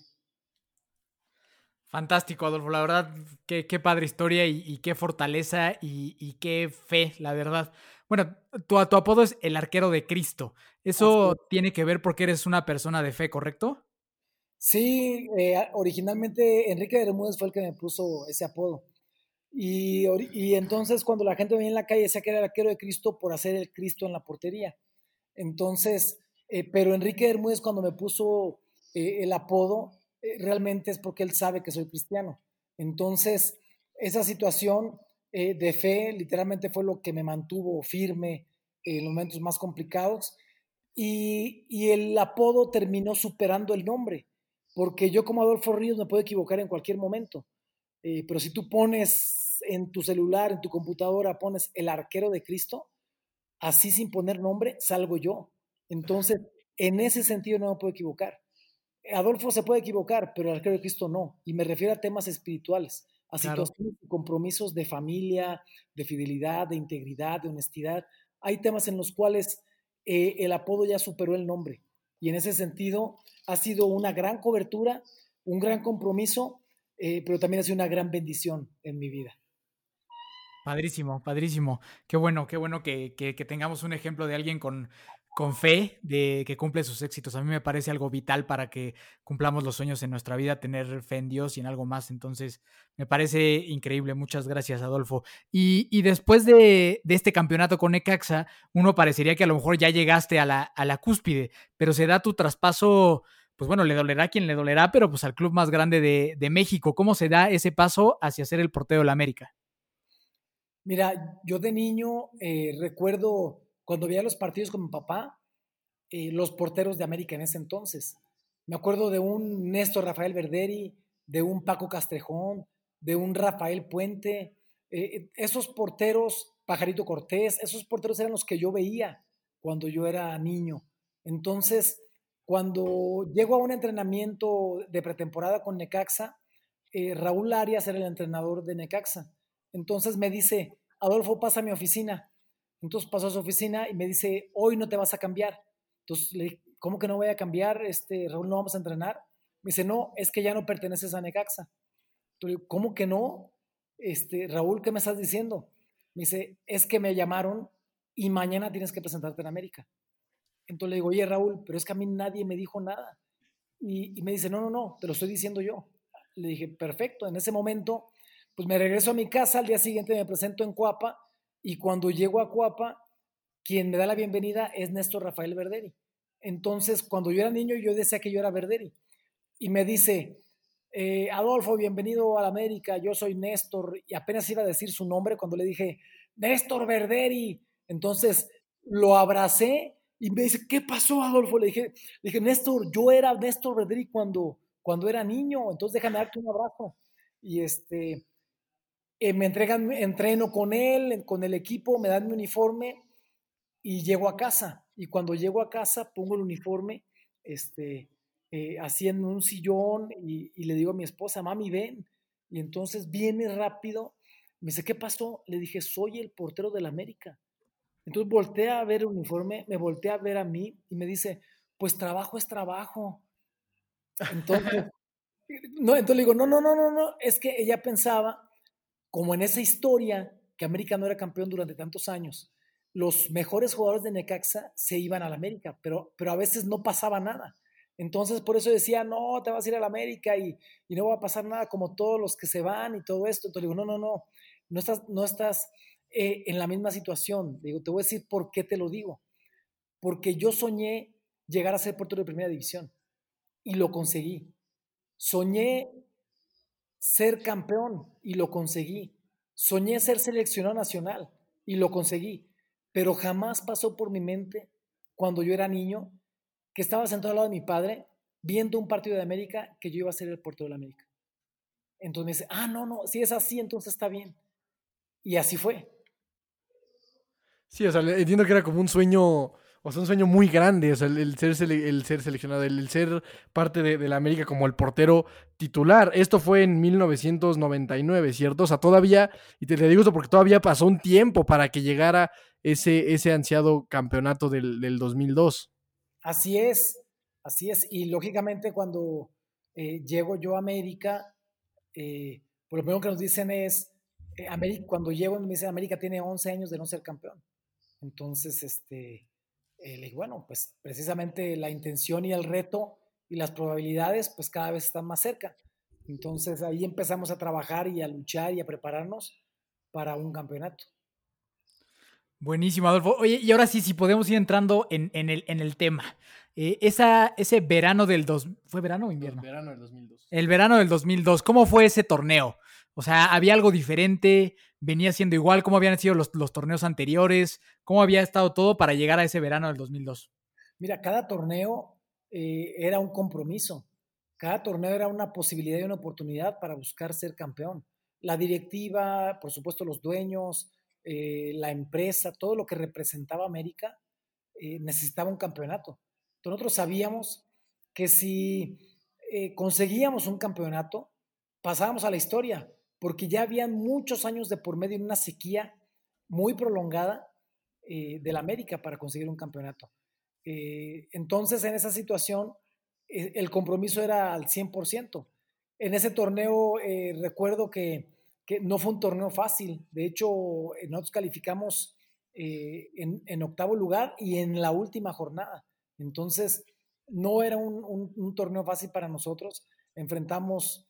Fantástico, Adolfo. La verdad, qué, qué padre historia y, qué fortaleza y, qué fe, la verdad. Bueno, tu, tu apodo es el arquero de Cristo. Eso tiene que ver porque eres una persona de fe, ¿correcto? Sí, eh, originalmente Enrique Bermúdez fue el que me puso ese apodo. Y, entonces cuando la gente venía en la calle decía que era el arquero de Cristo por hacer el Cristo en la portería. Entonces, eh, pero Enrique Bermúdez cuando me puso eh, el apodo, eh, realmente es porque él sabe que soy cristiano. Entonces, esa situación de fe literalmente fue lo que me mantuvo firme en los momentos más complicados. Y, y el apodo terminó superando el nombre, porque yo como Adolfo Ríos me puedo equivocar en cualquier momento. pero si tú pones en tu celular, en tu computadora, pones el arquero de Cristo, así sin poner nombre, salgo yo. Entonces, en ese sentido no me puedo equivocar. Adolfo se puede equivocar, pero el arquero de Cristo no. Y me refiero a temas espirituales, a situaciones y compromisos de familia, de fidelidad, de integridad, de honestidad. Hay temas en los cuales eh, el apodo ya superó el nombre. Y en ese sentido ha sido una gran cobertura, un gran compromiso, eh, pero también ha sido una gran bendición en mi vida. Padrísimo, padrísimo. Qué bueno, qué bueno que, que, tengamos un ejemplo de alguien con, con fe de que cumple sus éxitos. A mí me parece algo vital para que cumplamos los sueños en nuestra vida, tener fe en Dios y en algo más. Entonces, me parece increíble. Muchas gracias, Adolfo. Y, y después de, de, este campeonato con Necaxa, uno parecería que a lo mejor ya llegaste a la, a la cúspide, pero se da tu traspaso, pues bueno, le dolerá a quien le dolerá, pero pues al club más grande de, de México. ¿Cómo se da ese paso hacia ser el portero de la América? Mira, yo de niño eh, recuerdo cuando veía los partidos con mi papá, eh, los porteros de América en ese entonces. Me acuerdo de un Néstor Rafael Verderi, de un Paco Castrejón, de un Rafael Puente. Eh, esos porteros, Pajarito Cortés, esos porteros eran los que yo veía cuando yo era niño. Entonces, cuando llego a un entrenamiento de pretemporada con Necaxa, Raúl Arias era el entrenador de Necaxa. Entonces me dice, Adolfo, pasa a mi oficina. Entonces pasó a su oficina y me dice, hoy no te vas a cambiar. Entonces le dije, ¿cómo que no voy a cambiar? Este, Raúl, no vamos a entrenar. Me dice, no, es que ya no perteneces a Necaxa. Entonces, ¿cómo que no? Este, Raúl, ¿qué me estás diciendo? Me dice, es que me llamaron y mañana tienes que presentarte en América. Entonces le digo, oye Raúl, pero es que a mí nadie me dijo nada. Y, y me dice, no, no, no, te lo estoy diciendo yo. Le dije, perfecto. En ese momento, pues me regreso a mi casa, al día siguiente me presento en Cuapa y cuando llego a Cuapa, quien me da la bienvenida es Néstor Rafael Verderi. Entonces, cuando yo era niño, yo decía que yo era Verderi. Y me dice, eh, Adolfo, bienvenido a la América, yo soy Néstor. Y apenas iba a decir su nombre cuando le dije, Néstor Verderi. Entonces, lo abracé y me dice, ¿qué pasó, Adolfo? Le dije, le dije Néstor, yo era Néstor Verderi cuando, cuando era niño, entonces déjame darte un abrazo. Y este, eh, me entregan, entreno con él, con el equipo, me dan mi uniforme y llego a casa. Y cuando llego a casa, pongo el uniforme, este, eh, así en un sillón y, le digo a mi esposa, mami, ven. Y entonces viene rápido, me dice, ¿qué pasó? Le dije, soy el portero del América. Entonces voltea a ver el uniforme, me voltea a ver a mí y me dice, pues trabajo es trabajo. Entonces, [LAUGHS] no, entonces le digo, no, no, no, no, no, es que ella pensaba como en esa historia que América no era campeón durante tantos años, los mejores jugadores de Necaxa se iban a la América, pero, pero a veces no pasaba nada. Entonces, por eso decía, no, te vas a ir a la América y, y, no va a pasar nada como todos los que se van y todo esto. Entonces, digo, no, no, no, no estás, no estás eh, en la misma situación. Digo, te voy a decir por qué te lo digo. Porque yo soñé llegar a ser portero de primera división y lo conseguí. Soñé ser campeón y lo conseguí. Soñé ser seleccionado nacional y lo conseguí. Pero jamás pasó por mi mente cuando yo era niño que estaba sentado al lado de mi padre viendo un partido de América que yo iba a ser el portero de la América. Entonces me dice, ah, no, no, si es así, entonces está bien. Y así fue. Sí, o sea, entiendo que era como un sueño o sea, un sueño muy grande, o sea, el, ser, el ser seleccionado, el, ser parte de, la América como el portero titular. Esto fue en 1999, ¿cierto? O sea, todavía, y te, digo esto porque todavía pasó un tiempo para que llegara ese, ese ansiado campeonato del, del 2002. Así es, así es. Y lógicamente cuando eh, llego yo a América, eh, por lo primero que nos dicen es, eh, América, cuando llego me dicen, América tiene 11 años de no ser campeón. Entonces, este eh, bueno, pues precisamente la intención y el reto y las probabilidades pues cada vez están más cerca. Entonces ahí empezamos a trabajar y a luchar y a prepararnos para un campeonato. Buenísimo, Adolfo. Oye, y ahora sí, si podemos ir entrando en, el, en el tema. Eh, esa, ese verano del dos, ¿Fue verano o invierno? El verano del 2002. El verano del 2002. ¿Cómo fue ese torneo? O sea, ¿había algo diferente? ¿Venía siendo igual? ¿Cómo habían sido los, torneos anteriores? ¿Cómo había estado todo para llegar a ese verano del 2002? Mira, cada torneo eh, era un compromiso. Cada torneo era una posibilidad y una oportunidad para buscar ser campeón. La directiva, por supuesto los dueños, eh, la empresa, todo lo que representaba América, eh, necesitaba un campeonato. nosotros sabíamos que si conseguíamos un campeonato, pasábamos a la historia porque ya habían muchos años de por medio en una sequía muy prolongada eh, del América para conseguir un campeonato. Eh, entonces, en esa situación, eh, el compromiso era al 100%. En ese torneo, recuerdo que, que, no fue un torneo fácil. De hecho, nosotros calificamos en, octavo lugar y en la última jornada. Entonces, no era un torneo fácil para nosotros. Enfrentamos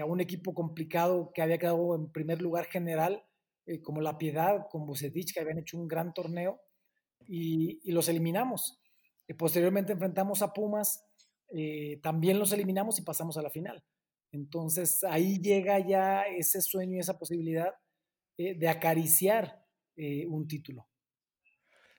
a un equipo complicado que había quedado en primer lugar general eh, como La Piedad, con Bucetich, que habían hecho un gran torneo, y, los eliminamos. Eh, posteriormente enfrentamos a Pumas, eh, también los eliminamos y pasamos a la final. Entonces ahí llega ya ese sueño y esa posibilidad de acariciar un título.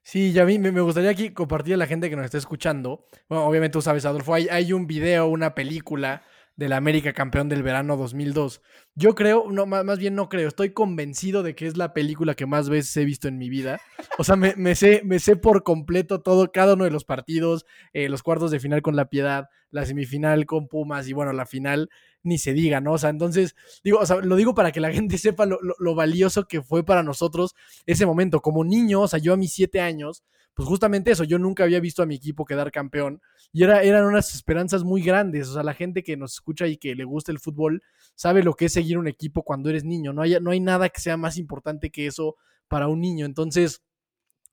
Sí, ya a mí me gustaría aquí compartir a la gente que nos está escuchando. Obviamente tú sabes, Adolfo, hay un video, una película del América campeón del verano 2002. Yo creo, no, más bien no creo, estoy convencido de que es la película que más veces he visto en mi vida. O sea, me, sé, me sé por completo todo, cada uno de los partidos, eh, los cuartos de final con La Piedad, la semifinal con Pumas y bueno, la final ni se diga, ¿no? O sea, entonces, digo, o sea, lo digo para que la gente [LAUGHS] sepa lo, lo valioso que fue para nosotros ese momento. Como niño, o sea, yo a mis siete años, pues justamente eso, yo nunca había visto a mi equipo quedar campeón y era, eran unas esperanzas muy grandes, o sea, la gente que nos escucha y que le gusta el fútbol sabe lo que es seguir un equipo cuando eres niño, no hay, no hay nada que sea más importante que eso para un niño, entonces,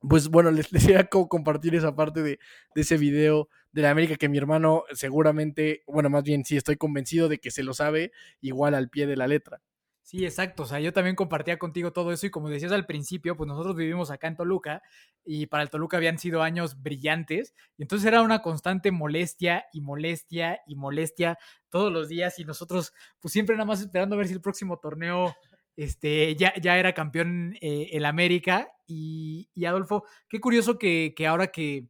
pues bueno, les, [LAUGHS] les quería compartir esa parte de, de ese video de la América que mi hermano seguramente, bueno, más bien sí estoy convencido de que se lo sabe igual al pie de la letra. Sí, exacto. O sea, yo también compartía contigo todo eso y como decías al principio, pues nosotros vivimos acá en Toluca y para el Toluca habían sido años brillantes y entonces era una constante molestia y molestia y molestia todos los días y nosotros pues siempre nada más esperando a ver si el próximo torneo este, ya, ya era campeón eh, el América y, y, Adolfo, qué curioso que, que ahora que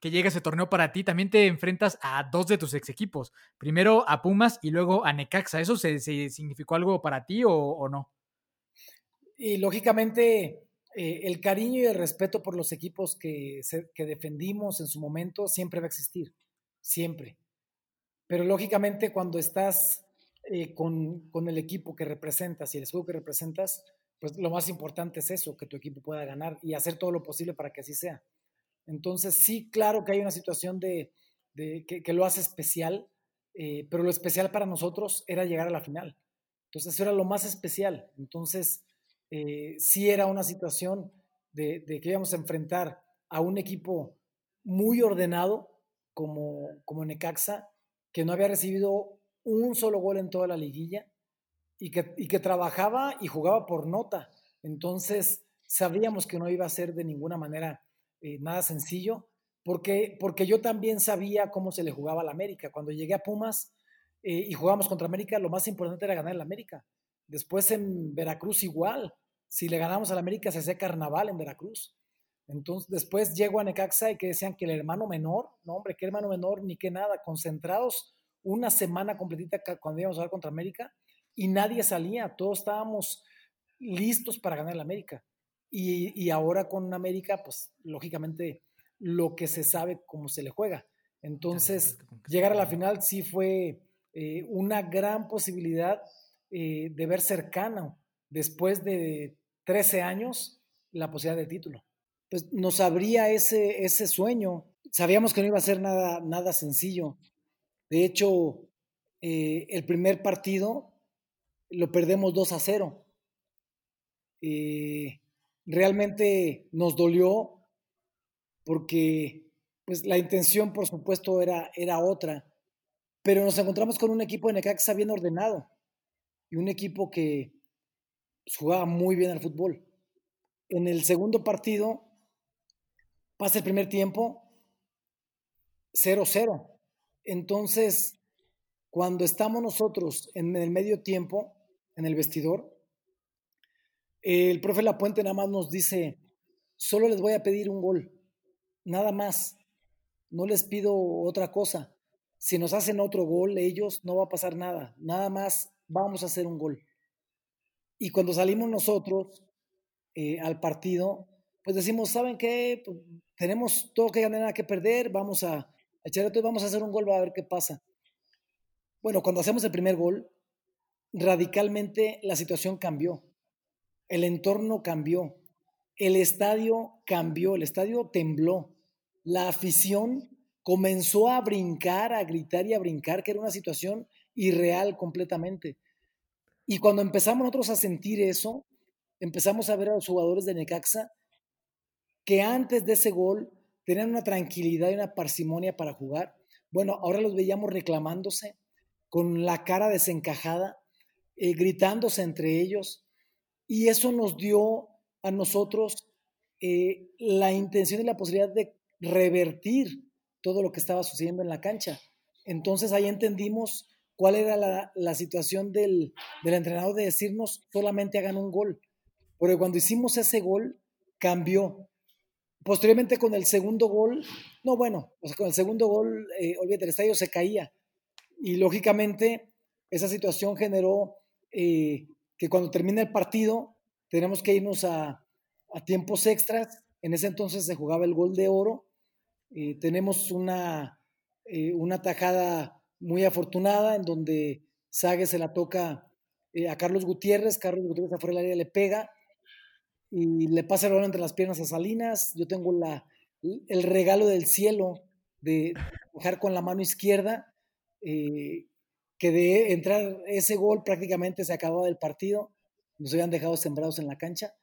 que llega ese torneo para ti, también te enfrentas a dos de tus ex equipos. Primero a Pumas y luego a Necaxa. ¿Eso se, significó algo para ti o, no? Y lógicamente eh, el cariño y el respeto por los equipos que, defendimos en su momento siempre va a existir, siempre. Pero lógicamente cuando estás eh, con, con, el equipo que representas y el escudo que representas, pues lo más importante es eso, que tu equipo pueda ganar y hacer todo lo posible para que así sea. Entonces, sí, claro que hay una situación de, que, lo hace especial, eh, pero lo especial para nosotros era llegar a la final. Entonces, eso era lo más especial. Entonces, eh, sí era una situación de, que íbamos a enfrentar a un equipo muy ordenado como, como Necaxa, que no había recibido un solo gol en toda la liguilla y que, y que trabajaba y jugaba por nota. Entonces, sabíamos que no iba a ser de ninguna manera eh, nada sencillo, porque, porque yo también sabía cómo se le jugaba a la América. Cuando llegué a Pumas eh, y jugábamos contra América, lo más importante era ganar la América. Después en Veracruz igual. Si le ganamos a la América se hacía carnaval en Veracruz. Entonces después llego a Necaxa y que decían que el hermano menor, no hombre, qué hermano menor, ni qué nada, concentrados una semana completita cuando íbamos a jugar contra América y nadie salía, todos estábamos listos para ganar la América. Y, ahora con América, pues lógicamente lo que se sabe cómo se le juega. Entonces, llegar a la final sí fue eh, una gran posibilidad eh, de ver cercano, después de 13 años, la posibilidad de título. Pues nos abría ese, ese sueño. Sabíamos que no iba a ser nada, nada sencillo. De hecho, eh, el primer partido lo perdemos 2 a 0 realmente nos dolió porque pues la intención por supuesto era, era otra, pero nos encontramos con un equipo de Necaxa bien ordenado y un equipo que jugaba muy bien al fútbol. En el segundo partido pasa el primer tiempo 0-0. Entonces, cuando estamos nosotros en el medio tiempo, en el vestidor, el profe Lapuente nada más nos dice, solo les voy a pedir un gol, nada más, no les pido otra cosa. Si nos hacen otro gol ellos, no va a pasar nada, nada más vamos a hacer un gol. Y cuando salimos nosotros eh, al partido, pues decimos, ¿saben qué? Pues, tenemos todo que ganar, nada que perder, vamos a echar todo, vamos a hacer un gol, va a ver qué pasa. Bueno, cuando hacemos el primer gol, radicalmente la situación cambió el entorno cambió. el estadio cambió, el estadio tembló. La afición comenzó a brincar, a gritar y a brincar, que era una situación irreal completamente. Y cuando empezamos nosotros a sentir eso, empezamos a ver a los jugadores de Necaxa que antes de ese gol tenían una tranquilidad y una parsimonia para jugar. Bueno, ahora los veíamos reclamándose, con la cara desencajada, eh, gritándose entre ellos. Y eso nos dio a nosotros eh, la intención y la posibilidad de revertir todo lo que estaba sucediendo en la cancha. Entonces ahí entendimos cuál era la, situación del, del, entrenador de decirnos solamente hagan un gol. Porque cuando hicimos ese gol, cambió. Posteriormente con el segundo gol, no, bueno, con el segundo gol, eh, olvídate, el estadio se caía. Y lógicamente esa situación generó eh, que cuando termina el partido tenemos que irnos a, tiempos extras. En ese entonces se jugaba el gol de oro. Eh, tenemos una, eh, una tajada muy afortunada en donde Sague se la toca eh, a Carlos Gutiérrez. Carlos Gutiérrez afuera del área le pega y le pasa el balón entre las piernas a Salinas. Yo tengo la, el regalo del cielo de dejar con la mano izquierda, que de entrar ese gol prácticamente se acababa del partido, nos habían dejado sembrados en la cancha.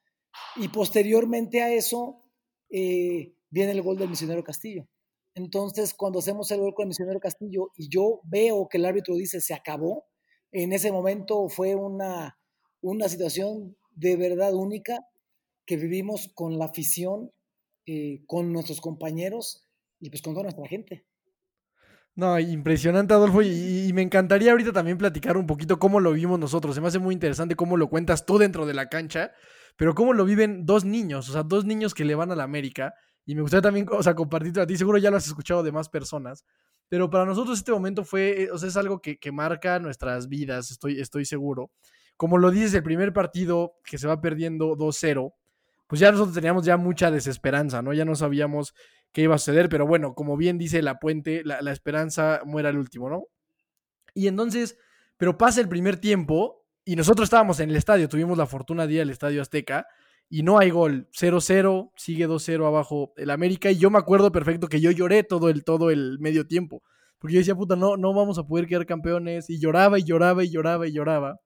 Y posteriormente a eso eh, viene el gol del misionero Castillo. Entonces, cuando hacemos el gol con el misionero Castillo y yo veo que el árbitro dice se acabó, en ese momento fue una, una situación de verdad única que vivimos con la afición, eh, con nuestros compañeros y pues con toda nuestra gente. No, impresionante, Adolfo. Y, me encantaría ahorita también platicar un poquito cómo lo vimos nosotros. Se me hace muy interesante cómo lo cuentas tú dentro de la cancha, pero cómo lo viven dos niños, o sea, dos niños que le van a la América. Y me gustaría también, o sea, compartirlo a ti. Seguro ya lo has escuchado de más personas. Pero para nosotros este momento fue, o sea, es algo que, que marca nuestras vidas, estoy, estoy seguro. Como lo dices, el primer partido que se va perdiendo 2-0, pues ya nosotros teníamos ya mucha desesperanza, ¿no? Ya no sabíamos qué iba a suceder, pero bueno, como bien dice La Puente, la, esperanza muere al último, ¿no? Y entonces, pero pasa el primer tiempo y nosotros estábamos en el estadio, tuvimos la fortuna de ir al Estadio Azteca y no hay gol, 0-0, sigue 2-0 abajo el América y yo me acuerdo perfecto que yo lloré todo el, todo el medio tiempo, porque yo decía, puta, no, no vamos a poder quedar campeones y lloraba y lloraba y lloraba y lloraba.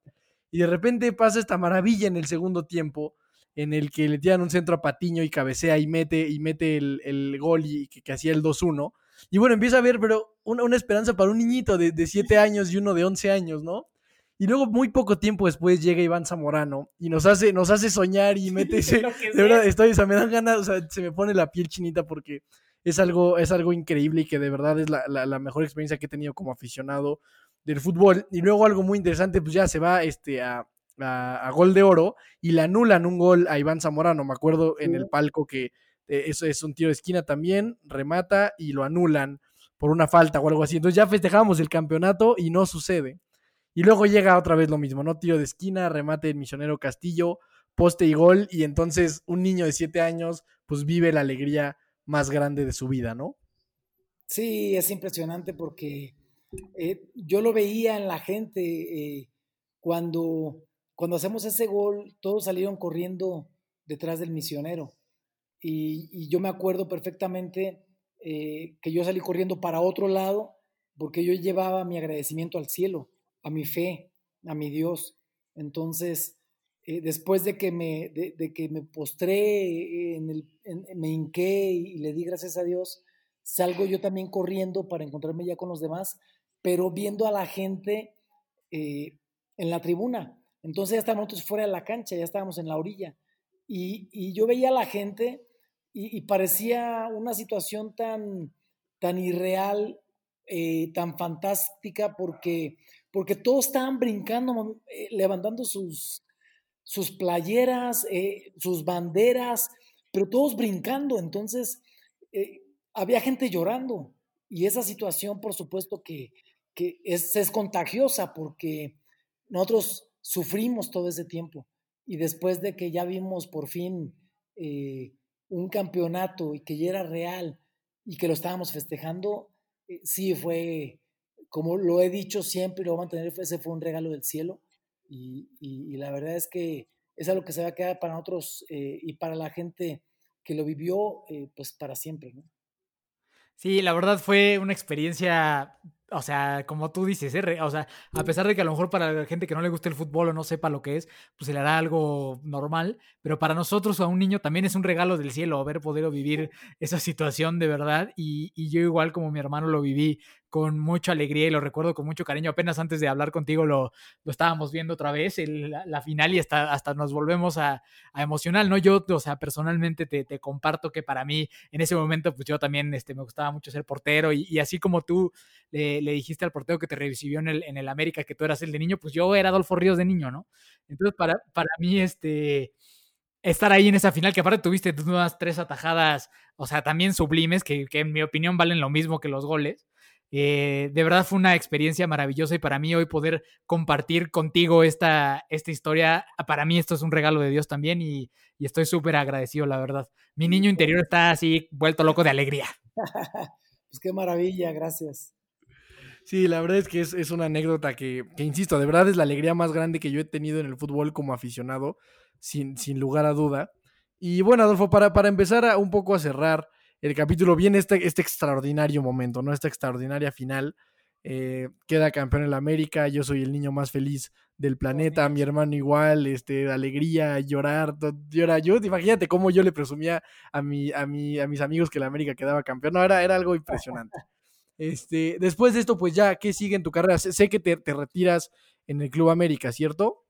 Y de repente pasa esta maravilla en el segundo tiempo en el que le tiran un centro a Patiño y cabecea y mete, y mete el, gol y que, hacía el 2-1. Y bueno, empieza a ver, pero una, esperanza para un niñito de, de 7 años y uno de 11 años, ¿no? Y luego, muy poco tiempo después, llega Iván Zamorano y nos hace, nos hace soñar y mete ese. de verdad, estoy, o sea, me dan ganas, o sea, se me pone la piel chinita porque es algo, es algo increíble y que de verdad es la, la, mejor experiencia que he tenido como aficionado del fútbol. Y luego, algo muy interesante, pues ya se va este, a, a, gol de oro y le anulan un gol a Iván Zamorano. Me acuerdo en el palco que eh, eso es un tiro de esquina también, remata y lo anulan por una falta o algo así. Entonces ya festejamos el campeonato y no sucede. Y luego llega otra vez lo mismo, ¿no? Tiro de esquina, remate el misionero Castillo, poste y gol. Y entonces un niño de siete años pues vive la alegría más grande de su vida, ¿no? Sí, es impresionante porque eh, yo lo veía en la gente eh, cuando cuando hacemos ese gol, todos salieron corriendo detrás del misionero. Y, yo me acuerdo perfectamente eh, que yo salí corriendo para otro lado porque yo llevaba mi agradecimiento al cielo, a mi fe, a mi Dios. Entonces, eh, después de que me, de, que me postré, en el, me hinqué y, le di gracias a Dios, salgo yo también corriendo para encontrarme ya con los demás, pero viendo a la gente eh, en la tribuna. Entonces ya estábamos nosotros fuera de la cancha, ya estábamos en la orilla. Y, yo veía a la gente y, parecía una situación tan, tan irreal, eh, tan fantástica, porque, porque todos estaban brincando, eh, levantando sus, sus playeras, eh, sus banderas, pero todos brincando. Entonces había gente llorando. Y esa situación, por supuesto, que, es, es contagiosa, porque nosotros sufrimos todo ese tiempo. Y después de que ya vimos por fin eh, un campeonato y que ya era real y que lo estábamos festejando, eh, sí fue, como lo he dicho siempre y lo voy a mantener, ese fue un regalo del cielo. Y, la verdad es que es algo que se va a quedar para nosotros eh, y para la gente que lo vivió, pues para siempre. Sí, la verdad fue una experiencia o sea, como tú dices, ¿eh? o sea, a pesar de que a lo mejor para la gente que no le guste el fútbol o no sepa lo que es, pues se le hará algo normal, pero para nosotros a un niño también es un regalo del cielo haber podido vivir esa situación de verdad y, y yo igual como mi hermano lo viví con mucha alegría y lo recuerdo con mucho cariño. Apenas antes de hablar contigo lo, lo estábamos viendo otra vez, el, la, final, y hasta, hasta nos volvemos a, a, emocionar, ¿no? Yo, o sea, personalmente te, te, comparto que para mí en ese momento, pues yo también este, me gustaba mucho ser portero y, y así como tú le, le, dijiste al portero que te recibió en el, en el América que tú eras el de niño, pues yo era Adolfo Ríos de niño, ¿no? Entonces, para, para mí, este estar ahí en esa final, que aparte tuviste unas tres atajadas, o sea, también sublimes, que, que, en mi opinión valen lo mismo que los goles. Eh, de verdad fue una experiencia maravillosa y para mí hoy poder compartir contigo esta, esta historia, para mí esto es un regalo de Dios también y, y estoy súper agradecido, la verdad. Mi niño interior está así vuelto loco de alegría. [LAUGHS] pues qué maravilla, gracias. Sí, la verdad es que es, es una anécdota que, que, insisto, de verdad es la alegría más grande que yo he tenido en el fútbol como aficionado, sin, sin lugar a duda. Y bueno, Adolfo, para, para empezar a, un poco a cerrar, el capítulo viene este, este extraordinario momento, ¿no? Esta extraordinaria final. Eh, queda campeón en la América, yo soy el niño más feliz del planeta, mi hermano igual, este, alegría, llorar, llora. Yo, imagínate cómo yo le presumía a, mi, a, mi, a mis amigos que la América quedaba campeón. No, era, era algo impresionante. Este, después de esto, pues ya, ¿qué sigue en tu carrera? Sé que te, retiras en el Club América, ¿cierto?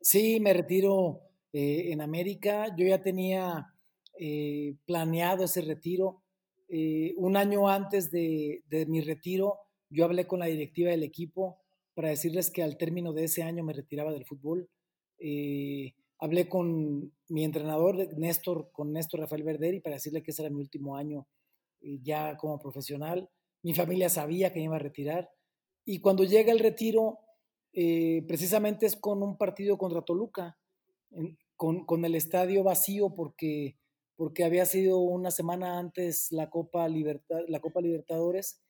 Sí, me retiro eh, en América. Yo ya tenía eh, planeado ese retiro. Eh, un año antes de, mi retiro, yo hablé con la directiva del equipo para decirles que al término de ese año me retiraba del fútbol. Eh, hablé con mi entrenador, Néstor, con Néstor Rafael Verderi, para decirle que ese era mi último año ya como profesional. Mi familia sabía que iba a retirar. Y cuando llega el retiro, eh, precisamente es con un partido contra Toluca, con, con el estadio vacío, porque porque había sido una semana antes la Copa, Libertad, la Copa Libertadores,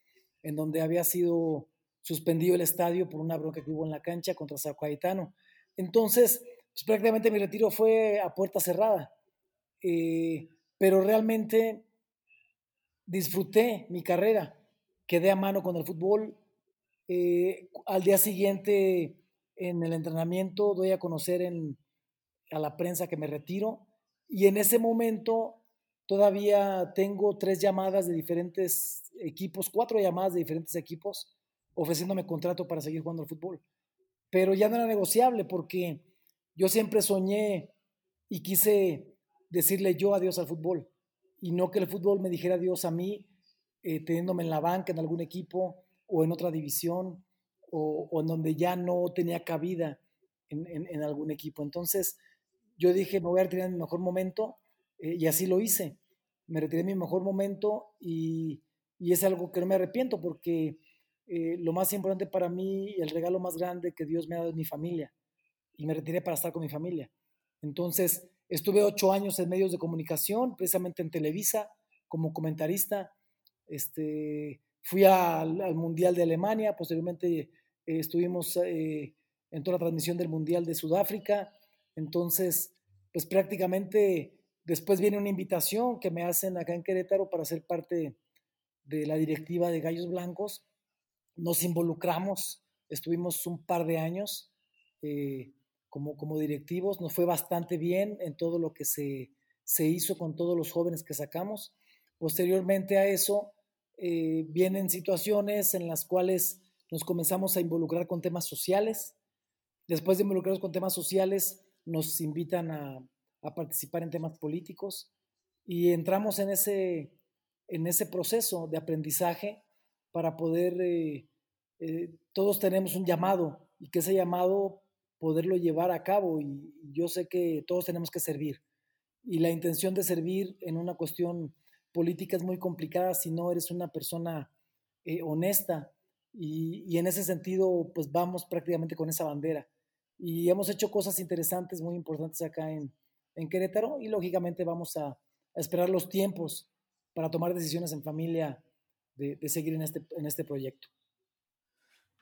en donde había sido suspendido el estadio por una bronca que hubo en la cancha contra Sao Caetano. Entonces, pues, prácticamente mi retiro fue a puerta cerrada, eh, pero realmente disfruté mi carrera, quedé a mano con el fútbol. Eh, al día siguiente, en el entrenamiento, doy a conocer a la prensa que me retiro y en ese momento todavía tengo tres llamadas de diferentes equipos, cuatro llamadas de diferentes equipos ofreciéndome contrato para seguir jugando al fútbol. Pero ya no era negociable porque yo siempre soñé y quise decirle yo adiós al fútbol y no que el fútbol me dijera adiós a mí eh, teniéndome en la banca en algún equipo o en otra división o, en donde ya no tenía cabida en algún equipo. Entonces, yo dije, me voy a retirar en mi mejor momento eh, y así lo hice. Me retiré en mi mejor momento y, y es algo que no me arrepiento porque eh, lo más importante para mí y el regalo más grande que Dios me ha dado es mi familia y me retiré para estar con mi familia. Entonces, estuve ocho años en medios de comunicación, precisamente en Televisa, como comentarista. Este, fui al, al Mundial de Alemania, posteriormente eh, estuvimos eh, en toda la transmisión del Mundial de Sudáfrica, entonces, pues prácticamente después viene una invitación que me hacen acá en Querétaro para ser parte de la directiva de Gallos Blancos. Nos involucramos, estuvimos un par de años eh, como, como directivos, nos fue bastante bien en todo lo que se, se hizo con todos los jóvenes que sacamos. Posteriormente a eso, eh, vienen situaciones en las cuales nos comenzamos a involucrar con temas sociales. Después de involucrarnos con temas sociales, nos invitan a, participar en temas políticos y entramos en ese, en ese proceso de aprendizaje para poder, eh, eh, todos tenemos un llamado y que ese llamado poderlo llevar a cabo y, yo sé que todos tenemos que servir y la intención de servir en una cuestión política es muy complicada si no eres una persona eh, honesta y, en ese sentido pues vamos prácticamente con esa bandera y hemos hecho cosas interesantes, muy importantes acá en, en Querétaro y lógicamente vamos a, a, esperar los tiempos para tomar decisiones en familia de, de seguir en este, en este proyecto.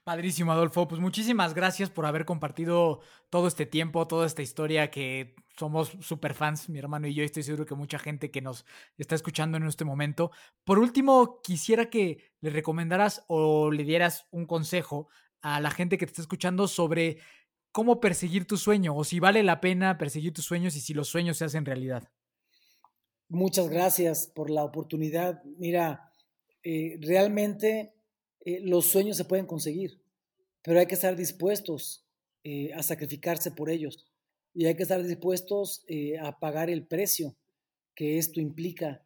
Padrísimo, Adolfo. Pues muchísimas gracias por haber compartido todo este tiempo, toda esta historia que somos super fans, mi hermano y yo. Estoy seguro que mucha gente que nos está escuchando en este momento. Por último, quisiera que le recomendaras o le dieras un consejo a la gente que te está escuchando sobre cómo perseguir tu sueño o si vale la pena perseguir tus sueños y si los sueños se hacen realidad. Muchas gracias por la oportunidad. Mira, eh, realmente eh, los sueños se pueden conseguir, pero hay que estar dispuestos eh, a sacrificarse por ellos y hay que estar dispuestos a pagar el precio que esto implica.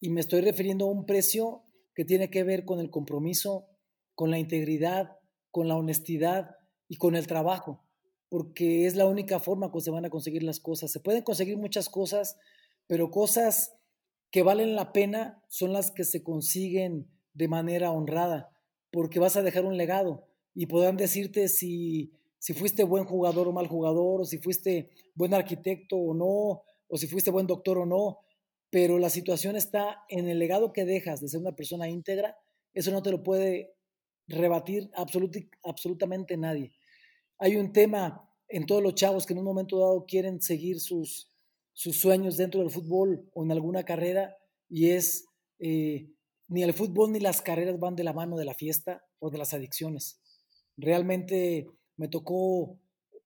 Y me estoy refiriendo a un precio que tiene que ver con el compromiso, con la integridad, con la honestidad y con el trabajo, porque es la única forma que se van a conseguir las cosas. Se pueden conseguir muchas cosas, pero cosas que valen la pena son las que se consiguen de manera honrada, porque vas a dejar un legado y podrán decirte si, si fuiste buen jugador o mal jugador, o si fuiste buen arquitecto o no, o si fuiste buen doctor o no, pero la situación está en el legado que dejas de ser una persona íntegra, eso no te lo puede rebatir absolutamente nadie. Hay un tema en todos los chavos que en un momento dado quieren seguir sus, sus sueños dentro del fútbol o en alguna carrera y es eh, ni el fútbol ni las carreras van de la mano de la fiesta o de las adicciones. Realmente me tocó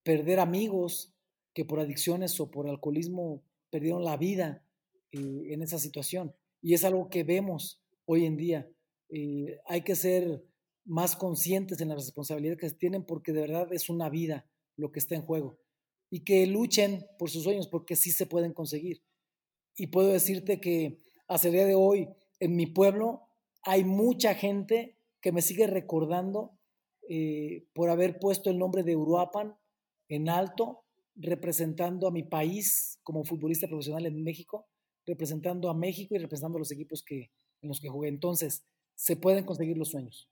perder amigos que por adicciones o por alcoholismo perdieron la vida eh, en esa situación. Y es algo que vemos hoy en día. Eh, hay que ser más conscientes en las responsabilidades que tienen porque de verdad es una vida lo que está en juego y que luchen por sus sueños porque sí se pueden conseguir. Y puedo decirte que hasta el día de hoy en mi pueblo hay mucha gente que me sigue recordando eh, por haber puesto el nombre de Uruapan en alto, representando a mi país como futbolista profesional en México, representando a México y representando a los equipos que, en los que jugué. Entonces, se pueden conseguir los sueños.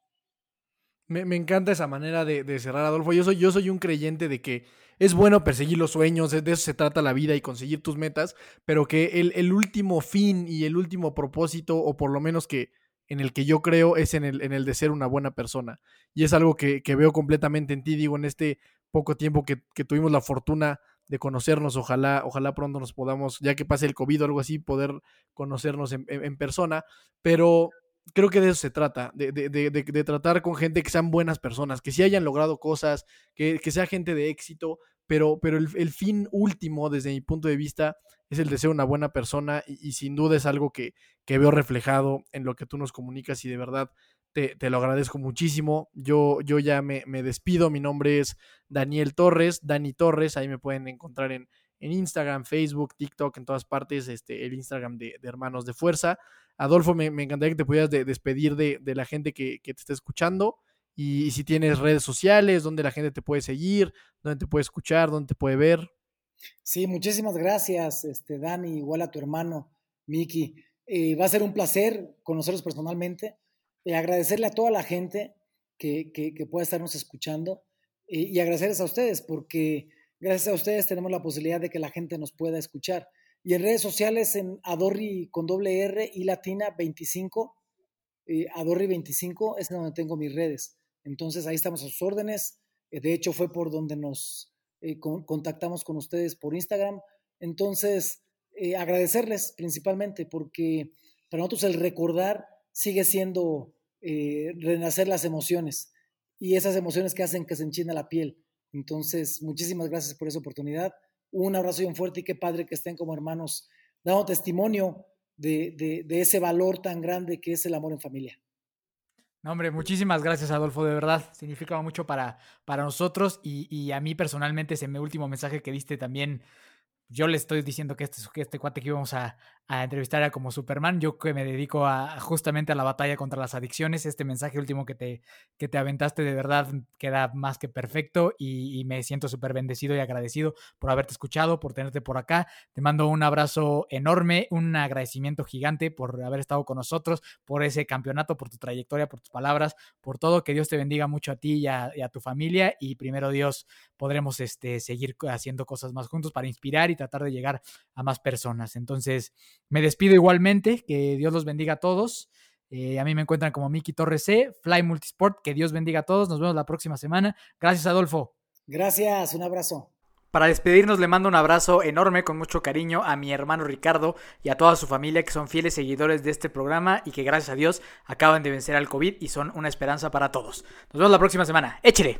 Me, encanta esa manera de, cerrar, Adolfo. Yo soy, yo soy un creyente de que es bueno perseguir los sueños, de eso se trata la vida y conseguir tus metas, pero que el, último fin y el último propósito, o por lo menos que en el que yo creo, es en el, en el de ser una buena persona. Y es algo que, veo completamente en ti, digo, en este poco tiempo que, tuvimos la fortuna de conocernos, ojalá, ojalá pronto nos podamos, ya que pase el COVID o algo así, poder conocernos en persona, pero creo que de eso se trata, de, de, de, tratar con gente que sean buenas personas, que sí hayan logrado cosas, que, que sea gente de éxito, pero, pero el, el, fin último, desde mi punto de vista, es el de ser una buena persona y, sin duda es algo que, que, veo reflejado en lo que tú nos comunicas y de verdad te, te lo agradezco muchísimo. Yo, yo ya me, me, despido, mi nombre es Daniel Torres, Dani Torres, ahí me pueden encontrar en, en Instagram, Facebook, TikTok, en todas partes, este, el Instagram de Hermanos de Fuerza. Adolfo, me, encantaría que te pudieras despedir de, la gente que, te está escuchando. Y, si tienes redes sociales, donde la gente te puede seguir, donde te puede escuchar, donde te puede ver. Sí, muchísimas gracias, este, Dani, igual a tu hermano, Miki. Eh, va a ser un placer conocerlos personalmente. y agradecerle a toda la gente que, que, pueda estarnos escuchando eh, y agradecerles a ustedes porque gracias a ustedes tenemos la posibilidad de que la gente nos pueda escuchar. Y en redes sociales en Adorri con doble R y latina 25, eh, Adorri 25 es donde tengo mis redes. Entonces ahí estamos a sus órdenes. Eh, de hecho fue por donde nos eh, contactamos con ustedes por Instagram. Entonces agradecerles principalmente porque para nosotros el recordar sigue siendo renacer las emociones y esas emociones que hacen que se enchina la piel. Entonces, muchísimas gracias por esa oportunidad. Un abrazo bien fuerte y qué padre que estén como hermanos dando testimonio de, ese valor tan grande que es el amor en familia. No, hombre, muchísimas gracias, Adolfo, de verdad. Significa mucho para, para nosotros y, y a mí personalmente ese último mensaje que diste también yo le estoy diciendo que este, que este cuate que íbamos a, a, entrevistar era como Superman, yo que me dedico a, justamente a la batalla contra las adicciones, este mensaje último que te, que te aventaste de verdad queda más que perfecto y, me siento súper bendecido y agradecido por haberte escuchado, por tenerte por acá. Te mando un abrazo enorme, un agradecimiento gigante por haber estado con nosotros, por ese campeonato, por tu trayectoria, por tus palabras, por todo. Que Dios te bendiga mucho a ti y a, y a tu familia y primero Dios podremos este, seguir haciendo cosas más juntos para inspirar y tratar de llegar a más personas. Entonces, me despido igualmente, que Dios los bendiga a todos. Eh, a mí me encuentran como Miki Torres C, Fly Multisport. Que Dios bendiga a todos. Nos vemos la próxima semana. Gracias, Adolfo. Gracias, un abrazo. Para despedirnos le mando un abrazo enorme con mucho cariño a mi hermano Ricardo y a toda su familia que son fieles seguidores de este programa y que gracias a Dios acaban de vencer al COVID y son una esperanza para todos. Nos vemos la próxima semana. Échele.